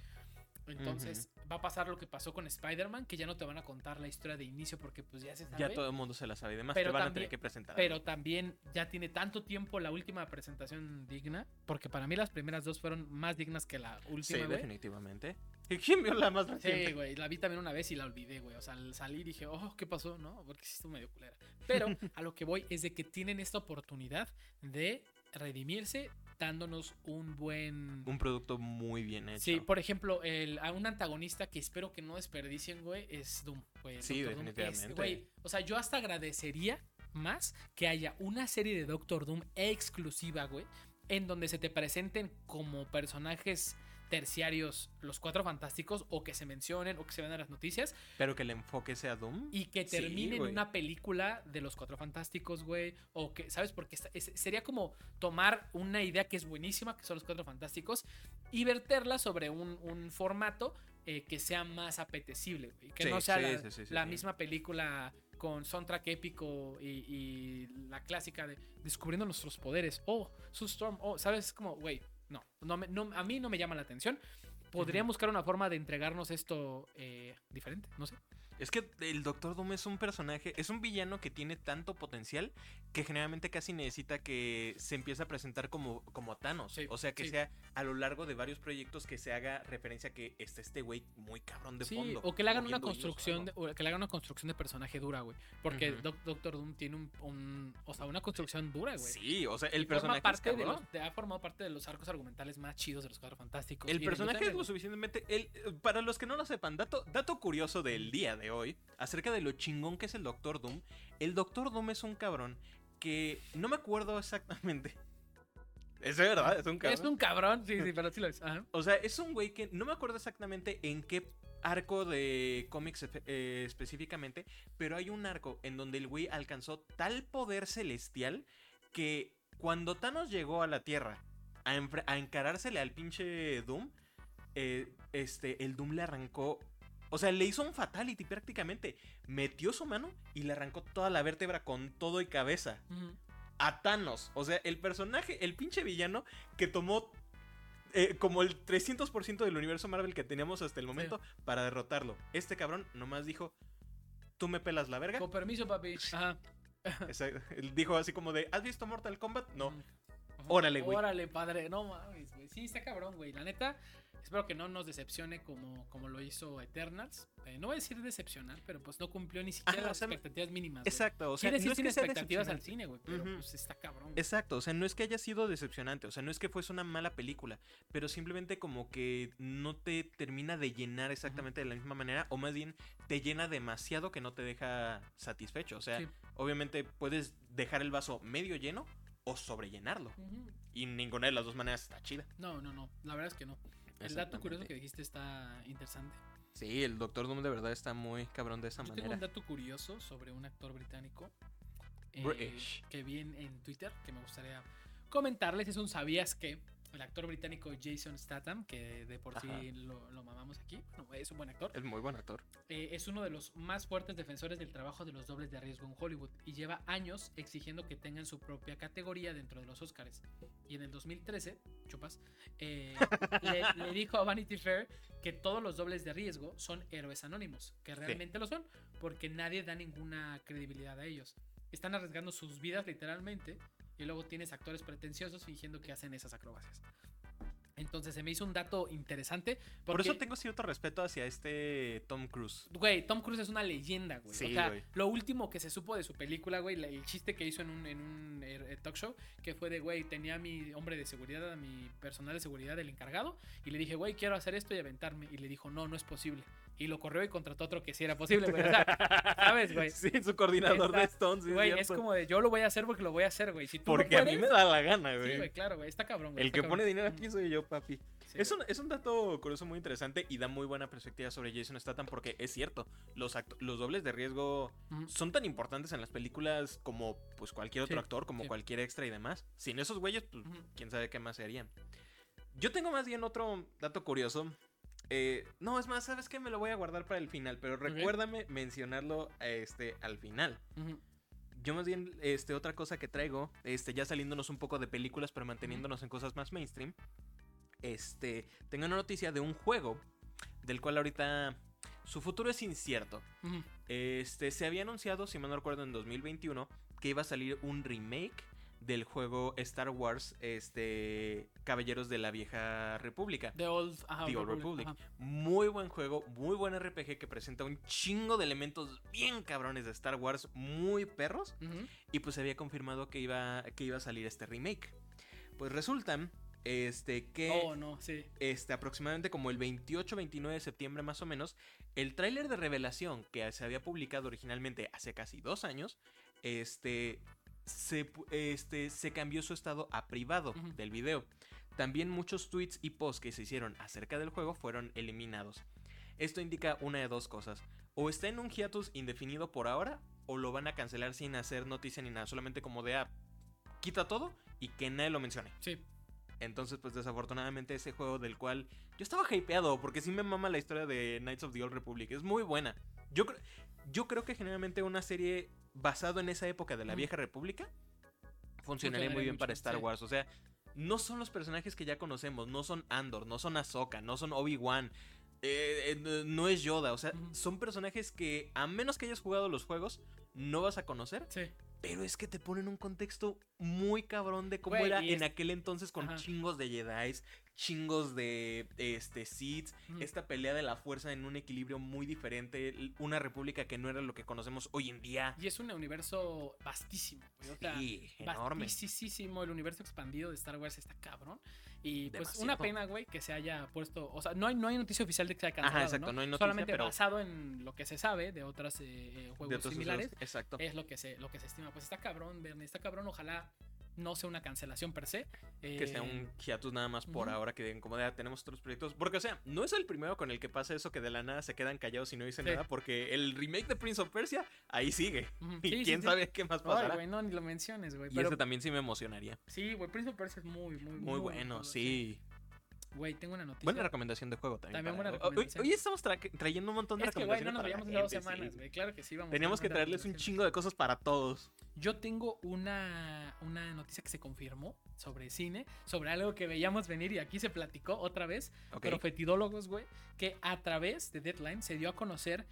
Entonces, va a pasar lo que pasó con Spider-Man, que ya no te van a contar la historia de inicio porque pues ya se sabe. Ya todo el mundo se la sabe. Además, Pero te van a también- tener que presentar. Pero también ya tiene tanto tiempo la última presentación digna, porque para mí las primeras dos fueron más dignas que la Sí, última, güey. definitivamente. ¿Y ¿Quién vio la más reciente? Sí, güey, la vi también una vez y la olvidé, güey. O sea, al salir dije, oh, ¿qué pasó? No, porque sí estuvo medio culera. Pero [laughs] a lo que voy es de que tienen esta oportunidad de redimirse dándonos un buen... Un producto muy bien hecho. Sí, por ejemplo, el, a un antagonista que espero que no desperdicien, güey, es Doom, güey. Sí, Doctor Doom. Es- definitivamente. güey, o sea, yo hasta agradecería más que haya una serie de Doctor Doom exclusiva, güey, en donde se te presenten como personajes terciarios los cuatro fantásticos o que se mencionen o que se vean en las noticias Pero que el enfoque sea Doom. y que termine en una película de los cuatro fantásticos, güey. O que, ¿sabes? Porque es- sería como tomar una idea que es buenísima, que son los cuatro fantásticos, y verterla sobre un, un formato eh, que sea más apetecible, güey. Que Sí, no sea sí, la, misma película con soundtrack épico y, y la clásica de descubriendo nuestros poderes. Oh, su Storm. Oh, ¿sabes? Es como, güey, no, no, no, a mí no me llama la atención. Podrían buscar una forma de entregarnos esto eh, diferente, no sé. Es que el Doctor Doom es un personaje, es un villano que tiene tanto potencial que generalmente casi necesita que se empiece a presentar como, como Thanos. Sí, o sea, que sí. sea a lo largo de varios proyectos que se haga referencia a que está este güey muy cabrón de Sí, fondo. o que le hagan una construcción de, o que le hagan una construcción de personaje dura, güey. Porque. Doc- Doctor Doom tiene un, un- o sea, una construcción dura, güey. Sí, o sea, Y el forma personaje es parte de cabrón. los, de- ha formado parte de los arcos argumentales más chidos de los Cuatro Fantásticos. El personaje es lo suficientemente. el- para los que no lo sepan, dato, dato curioso del día de hoy, acerca de lo chingón que es el Doctor Doom. El Doctor Doom es un cabrón que no me acuerdo exactamente. [laughs] Es verdad, es un cabrón. Es un cabrón, sí, sí, pero sí lo es. Ajá. O sea, es un güey que no me acuerdo exactamente en qué arco de cómics eh, específicamente, pero hay un arco en donde el güey alcanzó tal poder celestial que cuando Thanos llegó a la Tierra a, a encarársele al pinche Doom, eh, este, el Doom le arrancó... O sea, le hizo un fatality prácticamente. Metió su mano y le arrancó toda la vértebra con todo y cabeza Ujú. a Thanos. O sea, el personaje, el pinche villano que tomó eh, como el 300% del universo Marvel que teníamos hasta el momento para derrotarlo. Este cabrón nomás dijo, tú me pelas la verga. Con permiso, papi. [laughs] Ajá. Exacto. Él dijo así como de, ¿has visto Mortal Kombat? No. Órale, güey. Órale, padre. No mames, güey. Sí, está cabrón, güey. La neta, espero que no nos decepcione como, como lo hizo Eternals. Eh, no voy a decir decepcionar, pero pues no cumplió ni siquiera Ajá, las o sea, expectativas mínimas. Exacto, o sea, no es sin que expectativas al cine, güey. Pero pues está cabrón. Exacto, o sea, no es que haya sido decepcionante, o sea, no es que fuese una mala película, pero simplemente como que no te termina de llenar exactamente de la misma manera, o más bien te llena demasiado que no te deja satisfecho. O sea, Sí. obviamente puedes dejar el vaso medio lleno o sobrellenarlo. Y ninguna de las dos maneras está chida. No, no, no. La verdad es que no. El dato curioso que dijiste está interesante. Sí, el Doctor Doom de verdad está muy cabrón de esa Yo tengo manera. un dato curioso sobre un actor británico eh, que vi en, en Twitter que me gustaría comentarles. Es un sabías que el actor británico Jason Statham, que de por sí lo, lo mamamos aquí, es un buen actor, Es muy buen actor. eh, es uno de los más fuertes defensores del trabajo de los dobles de riesgo en Hollywood y lleva años exigiendo que tengan su propia categoría dentro de los Oscars. Y en el 2013, chupas, eh, [laughs] le, le dijo a Vanity Fair que todos los dobles de riesgo son héroes anónimos, que realmente lo son, porque nadie da ninguna credibilidad a ellos. Están arriesgando sus vidas literalmente y luego tienes actores pretenciosos fingiendo que hacen esas acrobacias. Entonces se me hizo un dato interesante. Por eso tengo cierto respeto hacia este Tom Cruise. Güey, Tom Cruise es una leyenda, güey. Sí, o sea, güey. lo último que se supo de su película, güey, el chiste que hizo en un, en un eh, talk show, que fue de, güey, tenía a mi hombre de seguridad, a mi personal de seguridad, el encargado, y le dije, güey, quiero hacer esto y aventarme. Y le dijo, no, no es posible. Y lo corrió y contrató otro que sí era posible, güey. O sea, [laughs] ¿sabes, güey? Sí, su coordinador Está- de Stones. sí, Güey, es como de, yo lo voy a hacer porque lo voy a hacer, güey. Si tú no Porque a mí me da la gana, Sí, güey. güey, claro, güey. Está cabrón, güey. El que cabrón. pone dinero aquí soy yo, papi. Sí, Es un, es un dato curioso muy interesante y da muy buena perspectiva sobre Jason Statham porque es cierto, los, los dobles de riesgo son tan importantes en las películas como pues cualquier otro Sí, actor, como sí. cualquier extra y demás. Sin esos güeyes, pues quién sabe qué más se harían. Yo tengo más bien otro dato curioso. Eh, no, es más, ¿sabes qué? Me lo voy a guardar para el final, pero recuérdame mencionarlo este, al final. Yo más bien, este, otra cosa que traigo, este, ya saliéndonos un poco de películas, pero manteniéndonos en cosas más mainstream. Este, tengo una noticia de un juego del cual ahorita su futuro es incierto. Este, se había anunciado, si mal no recuerdo, en 2021 que iba a salir un remake del juego Star Wars, este, Caballeros de la Vieja República. The Old, ajá, The Old Republic, Republic. ajá. Muy buen juego, muy buen RPG que presenta un chingo de elementos bien cabrones de Star Wars, muy perros. Y pues se había confirmado que iba, que iba a salir este remake. Pues resulta este, que Oh, no, sí. este, aproximadamente como el 28-29 de septiembre más o menos, el tráiler de revelación que se había publicado originalmente hace casi dos años, este, se, este, se cambió su estado a privado del video. También muchos tweets y posts que se hicieron acerca del juego fueron eliminados. Esto indica una de dos cosas. O está en un hiatus indefinido por ahora, o lo van a cancelar sin hacer noticia ni nada, solamente como de, ah, quita todo y que nadie lo mencione. Sí. Entonces, pues desafortunadamente ese juego del cual yo estaba hypeado, porque sí me mama la historia de Knights of the Old Republic, es muy buena. Yo, yo creo que generalmente una serie basado en esa época de la vieja república funcionaría muy bien mucho, para Star sí. Wars. O sea, no son los personajes que ya conocemos, no son Andor, no son Ahsoka, no son Obi-Wan. eh, eh, no- es Yoda, o sea, son personajes que a menos que hayas jugado los juegos, no vas a conocer, Sí. Pero es que te ponen un contexto muy cabrón de cómo Güey, era y en es- aquel entonces con Ajá. chingos de Jedi, chingos de este Ujú. esta pelea de la fuerza en un equilibrio muy diferente, una república que no era lo que conocemos hoy en día. Y es un universo vastísimo, güey. O sea, Sí, enorme. vastísimo. El universo expandido de Star Wars está cabrón. Y pues Demasiado. una pena, güey, que se haya puesto. O sea, no hay, no hay noticia oficial de que se haya cancelado. exacto, no hay noticia, Solamente pero- basado en lo que se sabe de otros eh, eh, juegos De similares. usos, Exacto. Es lo que se, lo que se estima. Pues está cabrón, Bernie, está cabrón. Ojalá no sea una cancelación per se. que sea Eh, un hiatus nada más por ahora que digan como de "Ah, tenemos otros proyectos. Porque, o sea, no es el primero con el que pasa eso que de la nada se quedan callados y no dicen Sí. nada. Porque el remake de Prince of Persia ahí sigue. ujú, [laughs] Y sí, quién sí. sabe qué más Ay, pasará. güey, no, ni lo menciones, güey. y Pero ese también sí me emocionaría. sí, güey, Prince of Persia es muy, muy, Muy bueno, juego, sí. Güey, tengo una noticia. Buena recomendación de juego también. También para- buena Hoy, recomendación. hoy estamos tra- trayendo un montón de Es que, güey, no recomendaciones. nos gente, sí. semanas, güey. Claro que sí, vamos. Teníamos que traerles un chingo de cosas para todos. Yo tengo una, una noticia que se confirmó sobre cine, sobre algo que veíamos venir y aquí se platicó otra vez. Ok. Profetidólogos, güey, que a través de Deadline se dio a conocer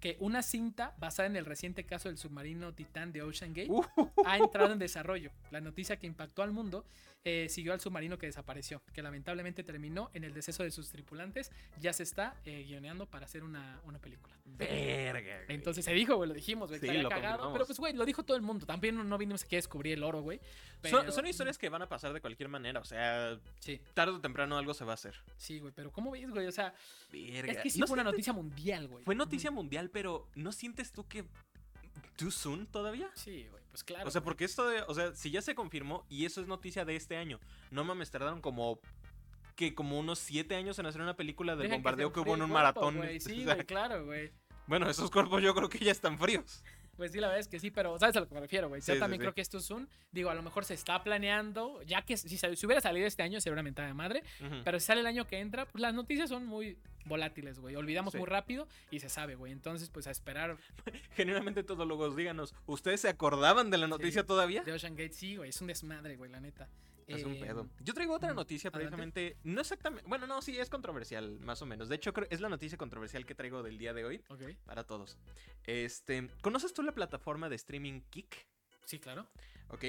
que una cinta basada en el reciente caso del submarino Titán de Ocean Gate Uh, ha entrado en desarrollo. La noticia que impactó al mundo eh, siguió al submarino que desapareció, que lamentablemente terminó en el deceso de sus tripulantes. Ya se está eh, guioneando para hacer una, una película. verga. güey. Entonces se dijo, güey, lo dijimos, güey, Sí, lo cagado. Pero pues, güey, lo dijo todo el mundo. También no, vinimos aquí a descubrir el oro, güey. son, pero- son historias que van a pasar de cualquier manera. O sea, Sí, tarde o temprano algo se va a hacer. sí, güey. Pero ¿cómo ves, güey? O sea, Verga. es que sí ¿No fue una noticia mundial, güey. Fue noticia mundial, pero ¿no sientes tú que too soon todavía? Sí, güey, pues claro. O sea, porque esto de, o sea, si ya se confirmó y eso es noticia de este año, no mames, tardaron como que como unos siete años en hacer una película del Deja bombardeo que hubo en un cuerpo, maratón. güey. o Sí, [laughs] güey, claro, güey. bueno, esos cuerpos yo creo que ya están fríos. Pues sí, la verdad es que sí, pero ¿sabes a lo que me refiero, güey? Sí, Yo también sí. creo que esto es un. Digo, a lo mejor se está planeando, ya que si, si hubiera salido este año sería una mentada de madre, pero si sale el año que entra, pues las noticias son muy volátiles, güey. Olvidamos Sí. muy rápido y se sabe, güey. Entonces, pues a esperar [laughs] Generalmente todólogos, díganos, ¿ustedes se acordaban de la noticia todavía? de Ocean Gate. Sí, güey, es un desmadre, güey, la neta. Es un Eh, pedo. Yo traigo otra mm, noticia precisamente, no exactamente, bueno, no, sí, es controversial, más o menos. De hecho, creo- es la noticia controversial que traigo del día de hoy Ok, para todos. Este, ¿conoces tú la plataforma de streaming Kick? sí, claro. Ok,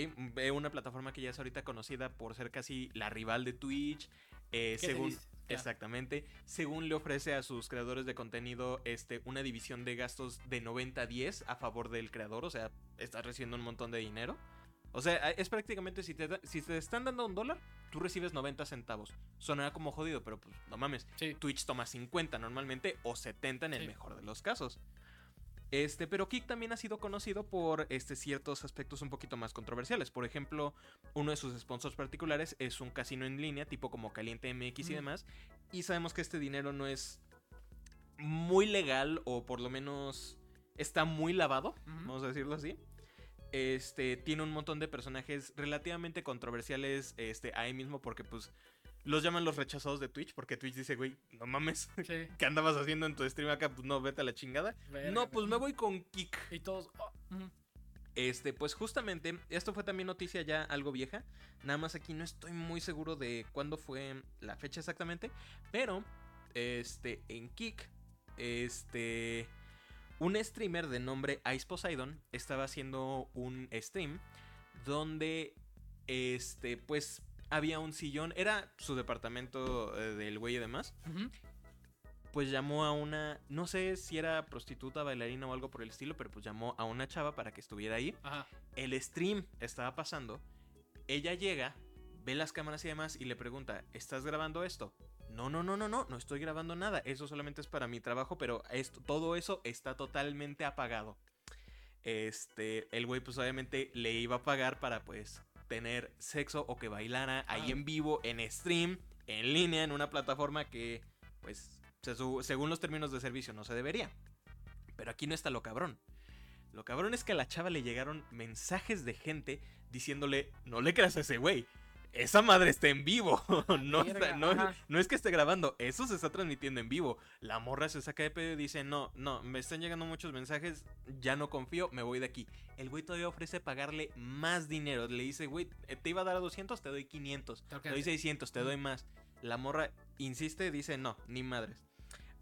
una plataforma que ya es ahorita conocida por ser casi la rival de Twitch. Eh, ¿Qué te según? Claro. exactamente, según le ofrece a sus creadores de contenido este, una división de gastos de 90-10 a favor del creador, o sea, estás recibiendo un montón de dinero. O sea, es prácticamente si te, si te están dando un dólar, tú recibes 90 centavos. Sonará como jodido, pero pues no mames. Sí. Twitch toma 50 normalmente o 70 en el Sí. mejor de los casos. Este, pero Kick también ha sido conocido por este, ciertos aspectos un poquito más controversiales. Por ejemplo, uno de sus sponsors particulares es un casino en línea, tipo como Caliente MX y demás. Y sabemos que este dinero no es muy legal, o por lo menos está muy lavado, vamos a decirlo así. Este, tiene un montón de personajes relativamente controversiales este, ahí mismo porque pues los llaman los rechazados de Twitch porque Twitch dice, güey, no mames, [laughs] Sí. ¿qué andabas haciendo en tu stream acá? Pues no, vete a la chingada. Verga, no, pues me voy con Kik. Y todos. oh, ujú. Este, pues justamente, esto fue también noticia ya algo vieja. Nada más aquí no estoy muy seguro de cuándo fue la fecha exactamente. Pero, este, en Kik, este, un streamer de nombre Ice Poseidon estaba haciendo un stream donde, este, pues había un sillón. Era su departamento eh, del güey y demás pues llamó a una, no sé si era prostituta, bailarina o algo por el estilo, pero pues llamó a una chava para que estuviera ahí. Ajá. El stream estaba pasando, ella llega, ve las cámaras y demás y le pregunta, ¿estás grabando esto? No, no, no, no, no, no estoy grabando nada, eso solamente es para mi trabajo, pero esto, todo eso está totalmente apagado. Este, el güey pues obviamente le iba a pagar para pues tener sexo o que bailara ahí Ah. en vivo, en stream, en línea, en una plataforma que pues según los términos de servicio no se debería. Pero aquí no está lo cabrón. Lo cabrón es que a la chava le llegaron mensajes de gente diciéndole, no le creas a ese güey. Esa madre está en vivo. [laughs] no, está- no- no es que esté grabando, eso se está transmitiendo en vivo. La morra se saca de pedo y dice, no, no, me están llegando muchos mensajes, ya no confío, me voy de aquí. El güey todavía ofrece pagarle más dinero. Le dice, güey, eh, te iba a dar a 200, te doy 500. Te doy Tócate. 600, te doy más. La morra insiste, dice, no, ni madres.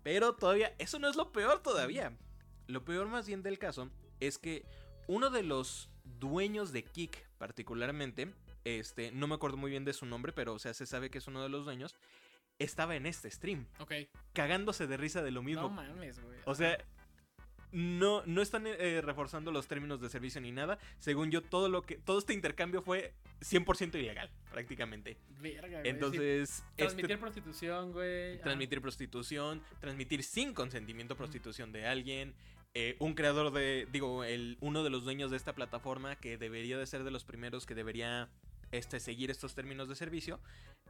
Pero todavía, eso no es lo peor todavía. Lo peor más bien del caso es que uno de los dueños de Kik particularmente, este, no me acuerdo muy bien de su nombre, pero o sea, se sabe que es uno de los dueños, estaba en este stream, Ok. cagándose de risa de lo mismo. No mames, güey. O sea, no, no están eh, reforzando los términos de servicio ni nada. Según yo, todo lo que. Todo este intercambio fue 100% ilegal, prácticamente. Verga, güey. Entonces, sí. este- Transmitir prostitución, güey. transmitir prostitución, transmitir sin consentimiento prostitución de alguien. eh, un creador de, digo, el, uno de los dueños de esta plataforma que debería de ser de los primeros que debería este, seguir estos términos de servicio,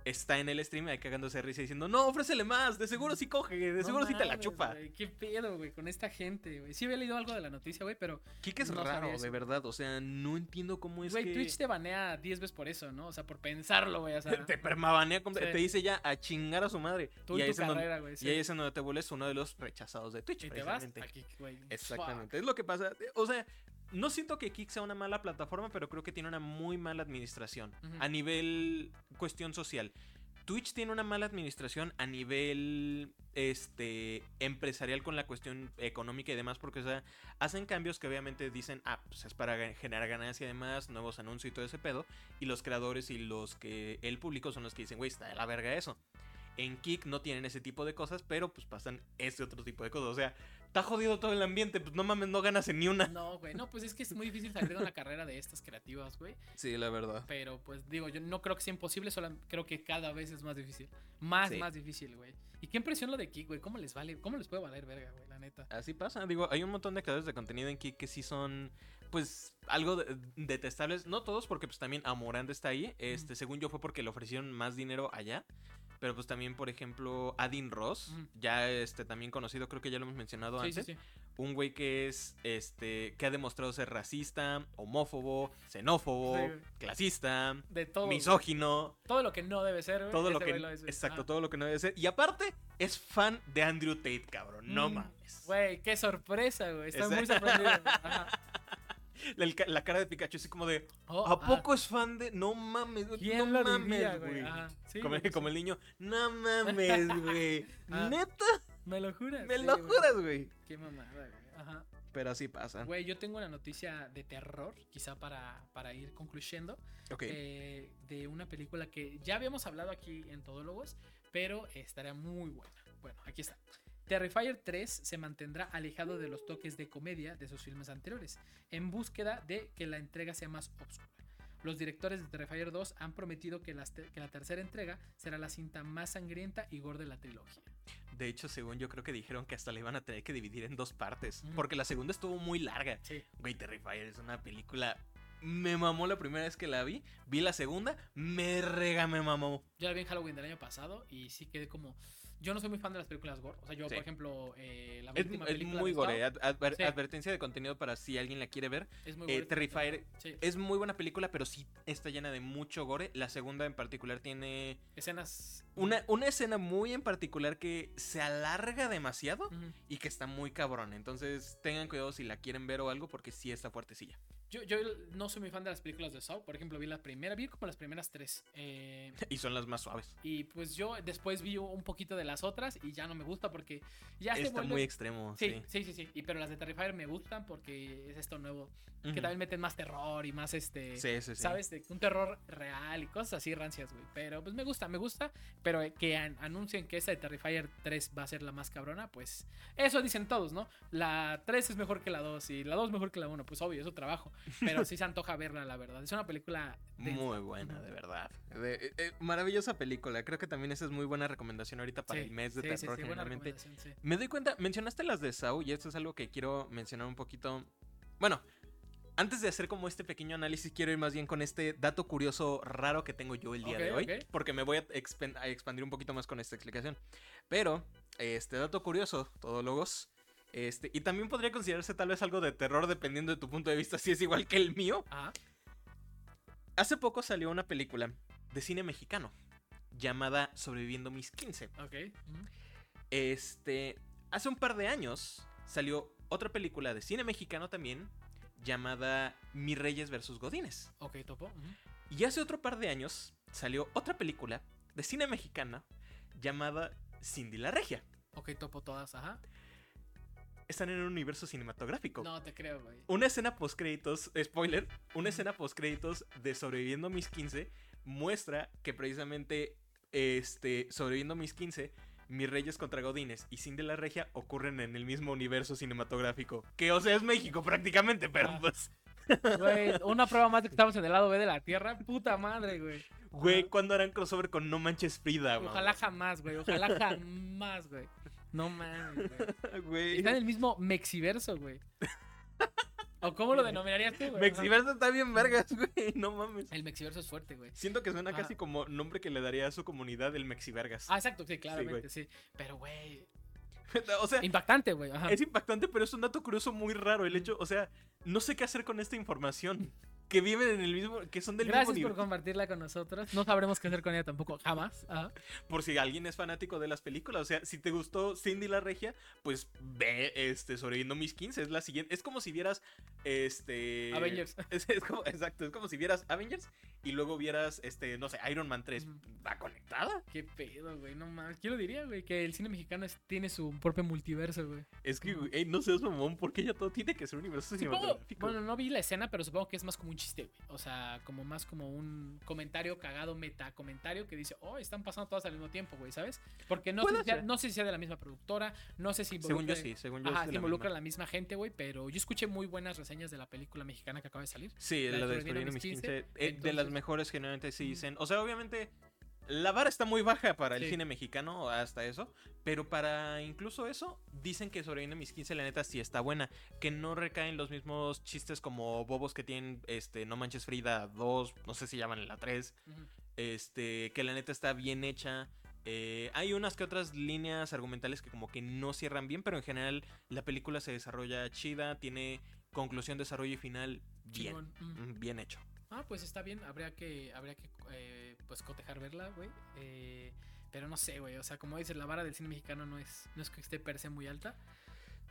está en el stream ahí cagándose de risa diciendo, no, ofrécele más, de seguro sí coge, de No seguro sí te la mames, chupa. Qué pedo, güey, con esta gente, güey. Sí había leído algo de la noticia, güey, pero, Kik es No raro, de verdad, o sea, no entiendo cómo es güey, que... Twitch te banea 10 veces por eso, ¿no? O sea, por pensarlo, güey. O sea, [laughs] te permabanea, Sí. te dice ya a chingar a su madre. tú y, ahí tu es donde, carrera, sí. y ahí es donde te vuelves uno de los rechazados de Twitch. Y te vas aquí, güey. Exactamente, es lo que pasa. O sea, no siento que Kik sea una mala plataforma, pero creo que tiene una muy mala administración a nivel cuestión social. Twitch tiene una mala administración a nivel este empresarial con la cuestión económica y demás, porque o sea, hacen cambios que obviamente dicen, ah, pues es para generar ganancia y demás, nuevos anuncios y todo ese pedo, y los creadores y los que el público son los que dicen, güey, está de la verga eso. En Kik no tienen ese tipo de cosas, pero pues pasan este otro tipo de cosas. O sea, está jodido todo el ambiente, pues no mames, no ganas en ni una. No, güey. No, pues es que es muy difícil salir de una carrera de estas creativas, güey. Sí, la verdad. Pero pues digo, yo no creo que sea imposible, solo creo que cada vez es más difícil. Más, Sí. más difícil, güey. Y qué impresión lo de Kik, güey. ¿Cómo les vale? ¿Cómo les puede valer verga, güey? La neta. Así pasa, digo, hay un montón de creadores de contenido en Kik que sí son, pues, algo de- detestables. No todos, porque pues también Amorand está ahí. Este, según yo fue porque le ofrecieron más dinero allá. Pero pues también, por ejemplo, Adin Ross, ya este también conocido, creo que ya lo hemos mencionado Sí, sí, antes. sí. Un güey que es, este, que ha demostrado ser racista, homófobo, xenófobo, clasista, De todo. güey. misógino. Todo lo que no debe ser, güey. Todo lo que. lo es, exacto, todo lo que no debe ser. Y aparte, es fan de Andrew Tate, cabrón. No Mm, mames. Güey, qué sorpresa, güey. Estoy Esa- muy sorprendido. [laughs] Ajá. [laughs] La, cara de Pikachu así como de. Oh, ¿A ah, poco es fan de.? No mames, güey, ¿Quién no mames, diría, güey. Sí, como, como sí. el niño, no mames, [laughs] güey. Ah. Neta, Me lo juras. me sí, lo juras, güey. Qué mamada, güey. Ajá. pero así pasa. Güey, yo tengo una noticia de terror, quizá para, para ir concluyendo, Ok. eh, de una película que ya habíamos hablado aquí en Todólogos, pero estaría muy buena. Bueno, aquí está. Terrifier 3 se mantendrá alejado de los toques de comedia de sus filmes anteriores, en búsqueda de que la entrega sea más obscura. Los directores de Terrifier 2 han prometido que, las te- que la tercera entrega será la cinta más sangrienta y gore de la trilogía. De hecho, según yo creo que dijeron que hasta la iban a tener que dividir en dos partes. Porque la segunda estuvo muy larga. Sí. Güey, Terrifier es una película. Me mamó la primera vez que la vi. Vi la segunda, me rega, me mamó. Yo la vi en Halloween del año pasado y sí quedé como... Yo no soy muy fan de las películas gore. O sea, yo, Sí. por ejemplo, eh, la Es, última es película muy de gore. Adver- Sí. Advertencia de contenido para si alguien la quiere ver. es muy eh, gore, Terrifier Sí. Es muy buena película, pero sí está llena de mucho gore. La segunda en particular tiene Escenas... una, una escena muy en particular que se alarga demasiado y que está muy cabrón. Entonces tengan cuidado si la quieren ver o algo porque sí está fuertecilla. Yo, yo no soy muy fan de las películas de Saw. Por ejemplo, vi la primera, vi como las primeras tres. eh, [laughs] Y son las más suaves. y pues yo después vi un poquito de las otras y ya no me gusta porque ya se Está vuelve- muy extremo. Sí, Sí. sí, sí, sí. Y pero las de Terrifier me gustan porque es esto nuevo. Que Ujú. también meten más terror y más este. Sí, sí, sí. ¿Sabes? De un terror real y cosas así rancias, güey. Pero pues me gusta, me gusta. Pero eh, que an- anuncien que esta de Terrifier 3 va a ser la más cabrona, pues eso dicen todos, ¿no? La 3 es mejor que la 2 y la 2 mejor que la 1. Pues obvio, es su trabajo. Pero [laughs] sí se antoja verla, la verdad. Es una película. densa. Muy buena, de verdad. De- eh, eh, maravillosa película. Creo que también esa es muy buena recomendación ahorita para Sí, el mes de sí, terror, sí, generalmente. Me doy cuenta, mencionaste las de Saw y esto es algo que quiero mencionar un poquito. Bueno, antes de hacer como este pequeño análisis, quiero ir más bien con este dato curioso raro que tengo yo el día de hoy, porque me voy a expandir un poquito más con esta explicación. Pero, este dato curioso, todólogos, este, y también podría considerarse tal vez algo de terror dependiendo de tu punto de vista, si es igual que el mío. Ajá. Hace poco salió una película de cine mexicano llamada Sobreviviendo mis 15. Ok. Este, hace un par de años salió otra película de cine mexicano también llamada Mi Reyes vs. Godines. Ok, topo. Y hace otro par de años salió otra película de cine mexicana llamada Cindy la Regia. Ok, topo todas, ajá. Están en un universo cinematográfico. No te creo, güey. Una escena post créditos, spoiler, una escena post créditos de Sobreviviendo mis 15 muestra que precisamente este Sobreviviendo mis 15 mis Reyes contra Godines y Cindy la Regia ocurren en el mismo universo cinematográfico. Que, o sea, es México prácticamente, pero Ah. pues. Güey, [laughs] una prueba más de que estamos en el lado B de la Tierra. Puta madre, güey. Güey. ¿cuándo harán crossover con No Manches Frida, mamá? Ojalá jamás, güey. Ojalá [laughs] jamás, güey. No mames, [laughs] güey. Está en el mismo Mexiverso, güey. ¿O cómo lo denominarías tú, güey? Mexiverso está bien vergas, güey. No mames. El Mexiverso es fuerte, güey. Siento que suena Ajá. casi como nombre que le daría a su comunidad el Mexivergas. Ah, exacto, sí, claramente, sí. Pero, güey. [laughs] o sea, Impactante, güey. Es impactante, pero es un dato curioso muy raro. El hecho, o sea, no sé qué hacer con esta información. Que viven en el mismo, que son del Gracias mismo por nivel. compartirla con nosotros. No sabremos qué hacer con ella tampoco, jamás. Ajá. Por si alguien es fanático de las películas. O sea, si te gustó Cindy la Regia, pues ve este Sobreviviendo mis 15. Es la siguiente. Es como si vieras este. Avengers. [laughs] Es, es como, exacto, es como si vieras Avengers y luego vieras este, no sé, Iron Man 3. Ujú. ¿Va conectada? Qué pedo, güey. No mames. ¿Quién lo diría, güey? Que el cine mexicano es- tiene su propio multiverso, güey. Es que, güey, ey, no seas mamón, porque ya todo tiene que ser universo Supongo, cinematográfico. bueno, no vi la escena, pero supongo que es más como un chiste, güey. O sea, como más como un comentario cagado, meta comentario que dice, oh, están pasando todas al mismo tiempo, güey, ¿sabes? Porque no sé, si sea, no sé si sea de la misma productora, no sé si según yo sí, según yo Ajá, la involucra a misma. la misma gente, güey, pero yo escuché muy buenas reseñas de la película mexicana que acaba de salir. Sí, La la, de mis mis 15. 15, eh, de las mejores generalmente sí dicen. O sea, obviamente. La vara está muy baja para el Sí. cine mexicano, hasta eso. Pero para incluso eso, dicen que Sobreviviendo mis 15, la neta, sí está buena. Que no recaen los mismos chistes como bobos que tienen este No Manches Frida 2, no sé si llaman la 3. Ujú. Este, que la neta está bien hecha. Eh, hay unas que otras líneas argumentales que como que no cierran bien, pero en general la película se desarrolla chida, tiene conclusión, desarrollo y final bien. Ujú. Mm, Bien hecho. Ah, pues está bien, habría que, habría que eh, pues cotejar verla, güey. Eh, pero no sé, güey, o sea, como dices, la vara del cine mexicano no es, no es que esté per se muy alta.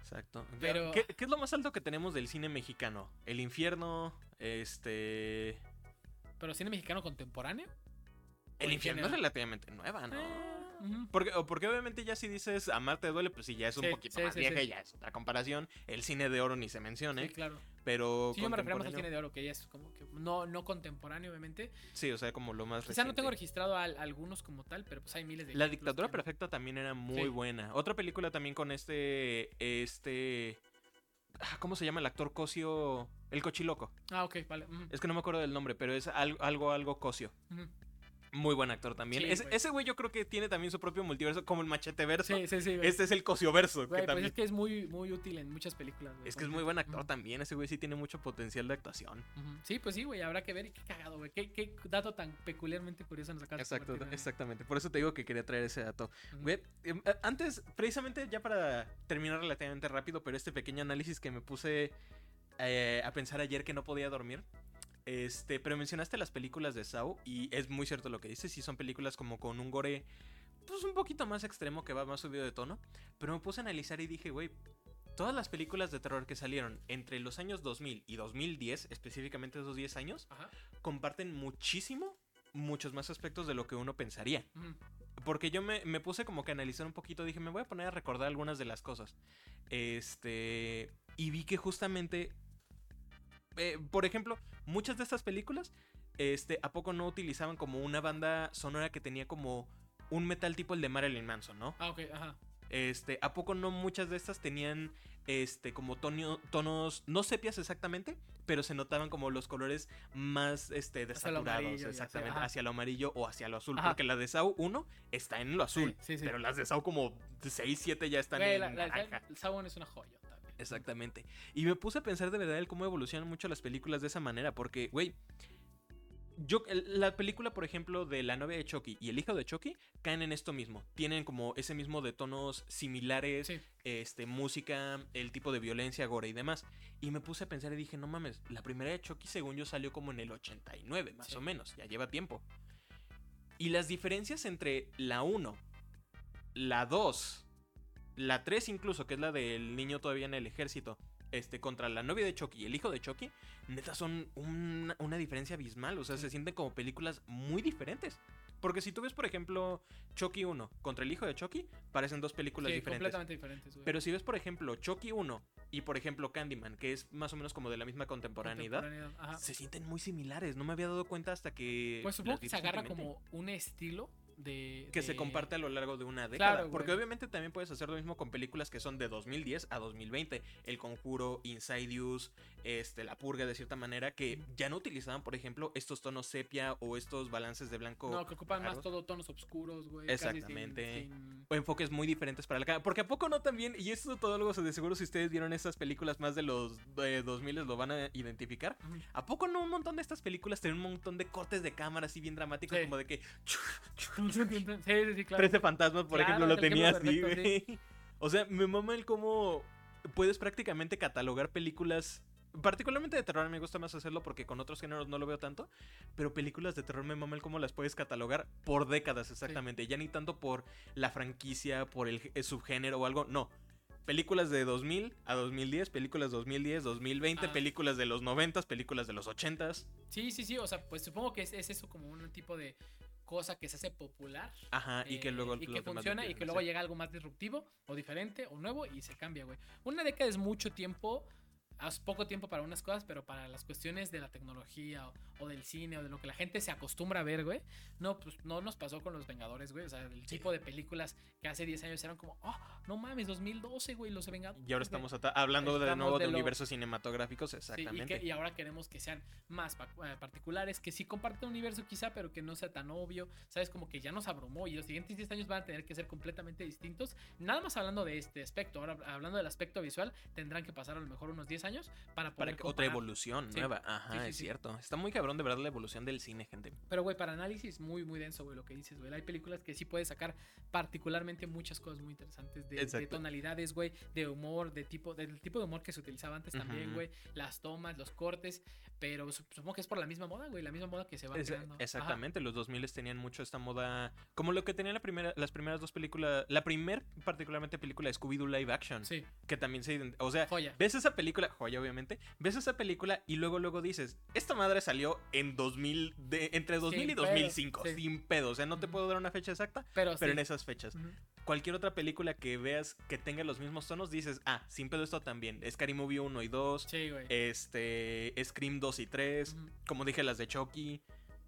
Exacto. Pero- ¿Qué, qué es lo más alto que tenemos del cine mexicano? El infierno, este... Pero cine mexicano contemporáneo. El infierno es relativamente nueva, ¿no? Eh, ujú. Porque, o porque obviamente ya si dices amarte duele, pues sí, ya es un Sí, poquito sí, más sí, vieja sí. y ya es otra comparación. El cine de oro ni se mencione, Sí, claro. pero... Sí, yo me refiero más al cine de oro, que ya es como que no, no contemporáneo, obviamente. Sí, o sea, como lo más Quizá no tengo reciente. registrado a, a algunos como tal, pero pues hay miles de La dictadura que- perfecta también era muy Sí. buena. Otra película también con este... Este... ah, ¿Cómo se llama el actor Cosio? El cochiloco. Ah, ok, vale. Es que no me acuerdo del nombre, pero es algo, algo, algo Cosio. Muy buen actor también. Sí, Ese- güey. ese güey yo creo que tiene también su propio multiverso, como el machete verso. Sí, sí, sí. güey. Este es el Cosioverso. Güey, que pues también... es que es muy, muy útil en muchas películas. güey, Es que es muy buen actor también. Ese güey sí tiene mucho potencial de actuación. Sí, pues sí, güey, habrá que ver. Y qué cagado, güey. Qué, qué dato tan peculiarmente curioso nos acabas de Exacto, exactamente. Por eso te digo que quería traer ese dato. Güey, em, eh, antes, precisamente ya para terminar relativamente rápido, pero este pequeño análisis que me puse eh, a pensar ayer que no podía dormir. Este, pero mencionaste las películas de Saw y es muy cierto lo que dices. Sí, son películas como con un gore, pues un poquito más extremo que va más subido de tono. Pero me puse a analizar y dije, güey, todas las películas de terror que salieron entre los años 2000 y 2010, específicamente esos 10 años, Ajá. comparten muchísimo, muchos más aspectos de lo que uno pensaría. Porque yo me, me puse como que a analizar un poquito, dije, me voy a poner a recordar algunas de las cosas. Este. Y vi que justamente. Eh, por ejemplo, muchas de estas películas. Este, ¿a poco no utilizaban como una banda sonora que tenía como un metal tipo el de Marilyn Manson, ¿no? Ah, ok, ajá. Este, ¿a poco no muchas de estas tenían este como tonio- tonos no sepias exactamente, pero se notaban como los colores más este Hacia desaturados amarillo hacia- exactamente, ajá. hacia lo amarillo o hacia lo azul, Ajá. porque la de Saw 1 está en lo azul, Sí, sí, sí. pero las de Saw como 6, 7 ya están Güey, en la, la, naranja. el Sabon es una joya. Exactamente. Y me puse a pensar de verdad el cómo evolucionan mucho las películas de esa manera, porque, güey, yo, la película, por ejemplo, de la novia de Chucky y el hijo de Chucky caen en esto mismo. Tienen como ese mismo de tonos similares, Sí. este, música, el tipo de violencia, gore y demás. Y me puse a pensar y dije, no mames, la primera de Chucky, según yo, salió como en el 89, más Sí. o menos, ya lleva tiempo. Y las diferencias entre la 1, la 2, la 3 incluso, que es la del niño todavía en el ejército, este, contra la novia de Chucky y el hijo de Chucky, neta son una, una diferencia abismal. O sea, Sí. se sienten como películas muy diferentes. Porque si tú ves, por ejemplo, Chucky 1 contra el hijo de Chucky, parecen dos películas Sí, diferentes. completamente diferentes, güey. Pero si ves, por ejemplo, Chucky 1 y, por ejemplo, Candyman, que es más o menos como de la misma contemporaneidad, Contemporaneidad, se sienten muy similares. No me había dado cuenta hasta que. Pues supongo que se agarra como un estilo de. Que se comparte a lo largo de una década. Claro, porque obviamente también puedes hacer lo mismo con películas que son de 2010 a 2020. El Conjuro, Insidious, este, La Purga, de cierta manera, que ya no utilizaban, por ejemplo, estos tonos sepia o estos balances de blanco. No, que ocupan más todo tonos oscuros, güey. sin- Exactamente. sin- o enfoques muy diferentes para la cámara. Porque a poco no también, y esto todo algo de seguro si ustedes vieron estas películas más de los eh, 2000 lo van a identificar. ¿A poco no un montón de estas películas tienen un montón de cortes de cámara así bien dramáticos? Sí. Como de que [laughs] Sí, sí, sí, claro. 13 fantasmas, por Claro, ejemplo, lo tenía así. O sea, me mama el cómo puedes prácticamente catalogar películas. Particularmente de terror me gusta más hacerlo porque con otros géneros no lo veo tanto. Pero películas de terror me mama el cómo las puedes catalogar por décadas exactamente. Ya ni tanto por la franquicia, por el, el subgénero o algo. No. Películas de 2000 a 2010, películas 2010, 2020, Ah. películas de los 90, películas de los 80. Sí, sí, sí. O sea, pues supongo que es, es eso como un tipo de cosa que se hace popular. Ajá, y que eh, luego y que funciona y que luego llega algo más disruptivo o diferente o nuevo y se cambia, güey. Una década es mucho tiempo, es poco tiempo para unas cosas, pero para las cuestiones de la tecnología o, o del cine o de lo que la gente se acostumbra a ver, güey. No, pues no nos pasó con los Vengadores, güey. O sea, el tipo de películas que hace 10 años eran como, oh, no mames, 2012, güey, los Vengadores. Y ahora güey". estamos hablando de Estamos nuevo de de, lo- universos cinematográficos, Sí, y, exactamente. que- y ahora queremos que sean más eh, particulares, que sí comparten un universo quizá, pero que no sea tan obvio, ¿sabes? Como que ya nos abrumó y los siguientes 10 años van a tener que ser completamente distintos. Nada más hablando de este aspecto, ahora hablando del aspecto visual, tendrán que pasar a lo mejor unos 10 años para poder Para que otra evolución Sí. nueva. Ajá, Sí, sí, es cierto. Está muy cabrón de verdad la evolución del cine, gente. Pero, güey, para análisis muy, muy denso, güey, lo que dices, güey. Hay películas que sí puedes sacar particularmente muchas cosas muy interesantes de, de tonalidades, güey, de humor, de tipo, del tipo de humor que se utilizaba antes también, güey. Las tomas, los cortes, pero sup- supongo que es por la misma moda, güey, la misma moda que se va Es- creando. Ajá. exactamente, los 2000 tenían mucho esta moda. Como lo que tenían la primera, las primeras dos películas. La primer, particularmente, película de Scooby-Doo Live Action. Sí, Que también se. O sea, joya. ves esa película, joya, obviamente. Ves esa película y luego, luego dices, esta madre salió en 2000, de, entre 2000 y Sin pedo, 2005, sí. sin pedo. O sea, no te puedo dar una fecha exacta, Pero, pero sí. en esas fechas. Cualquier otra película que veas que tenga los mismos tonos, dices, ah, sin pedo esto también. Scary Movie 1 y 2, Sí, este, Scream 2 y 3, Ujú. como dije, las de Chucky.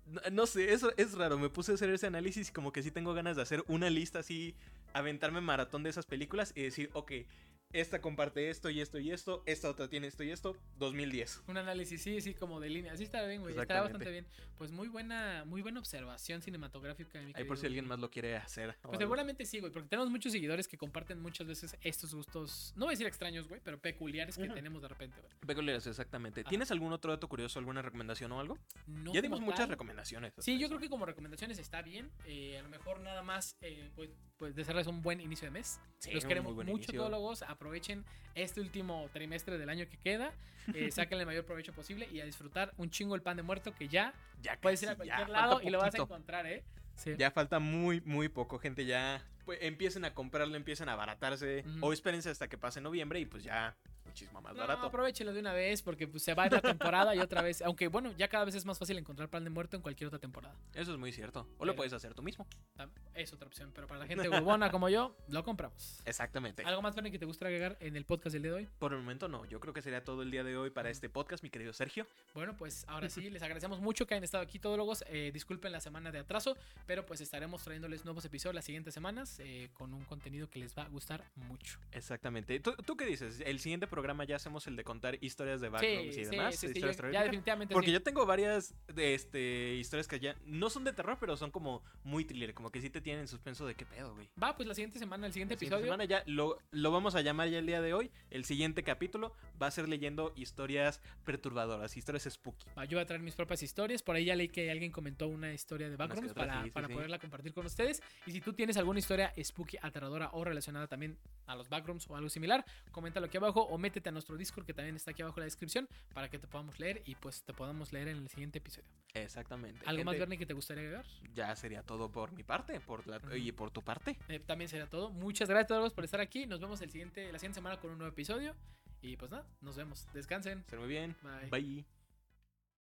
No, no sé, eso es raro. Me puse a hacer ese análisis y como que sí tengo ganas de hacer una lista así, aventarme maratón de esas películas y decir, ok, esta comparte esto y esto y esto, esta otra tiene esto y esto, 2010. Un análisis, sí, sí, como de línea. Así está bien, güey. Está bastante bien. Pues muy buena, muy buena observación cinematográfica. mi Ahí por si alguien Gui. más lo quiere hacer. Pues algo. seguramente sí, güey, porque tenemos muchos seguidores que comparten muchas veces estos gustos, no voy a decir extraños, güey, pero peculiares que tenemos de repente, güey. Peculiares, exactamente. Ajá. ¿Tienes algún otro dato curioso, alguna recomendación o algo? No ya dimos muchas tal. recomendaciones. Sí, yo creo que como recomendaciones está bien. eh, a lo mejor nada más, eh, pues, pues desearles un buen inicio de mes. Sí, Los queremos muy buen mucho, inicio. tólogos. Aprovechen este último trimestre del año que queda. eh, [laughs] sáquenle el mayor provecho posible y a disfrutar un chingo el pan de muerto que ya Ya puedes ir a ya, cualquier lado y lo vas a encontrar, ¿eh? Sí. Ya falta muy, muy poco, gente. Ya pues, empiecen a comprarlo, empiecen a abaratarse. O espérense hasta que pase noviembre y pues ya muchísimo más No, barato. aprovechelo de una vez porque pues, se va la temporada y otra vez. Aunque bueno, ya cada vez es más fácil encontrar pan de muerto en cualquier otra temporada. Eso es muy cierto. O Pero- lo puedes hacer tú mismo. Tam- Es otra opción, pero para la gente huevona como yo, lo compramos. Exactamente. ¿Algo más, Bernie, que te gustaría agregar en el podcast del día de hoy? Por el momento no. Yo creo que sería todo el día de hoy para este podcast, mi querido Sergio. Bueno, pues ahora sí, [laughs] les agradecemos mucho que hayan estado aquí todólogos. Eh, disculpen la semana de atraso, pero pues estaremos trayéndoles nuevos episodios las siguientes semanas eh, con un contenido que les va a gustar mucho. Exactamente. ¿Tú, tú qué dices? El siguiente programa ya hacemos el de contar historias de backrooms y demás. sí, sí, historias ya- ya definitivamente Porque yo tengo varias de este historias que ya no son de terror, pero son como muy thriller, como que sí te tienen en suspenso de qué pedo, güey. Va, pues la siguiente semana, el siguiente La siguiente episodio. semana ya lo, lo vamos a llamar ya el día de hoy. El siguiente capítulo va a ser leyendo historias perturbadoras, historias spooky. Va, yo voy a traer mis propias historias. Por ahí ya leí que alguien comentó una historia de Backrooms para, para poderla compartir con ustedes. Y si tú tienes alguna historia spooky, aterradora o relacionada también a los Backrooms o algo similar, coméntalo aquí abajo o métete a nuestro Discord que también está aquí abajo en la descripción para que te podamos leer y pues te podamos leer en el siguiente episodio. Exactamente. ¿Algo más, Bernie, que te gustaría agregar? Ya sería todo por mi parte por la, y por tu parte. Eh, también será todo. Muchas gracias a todos por estar aquí. Nos vemos el siguiente, la siguiente semana con un nuevo episodio. Y pues nada, nos vemos. Descansen. Ser muy bien. Bye. Bye.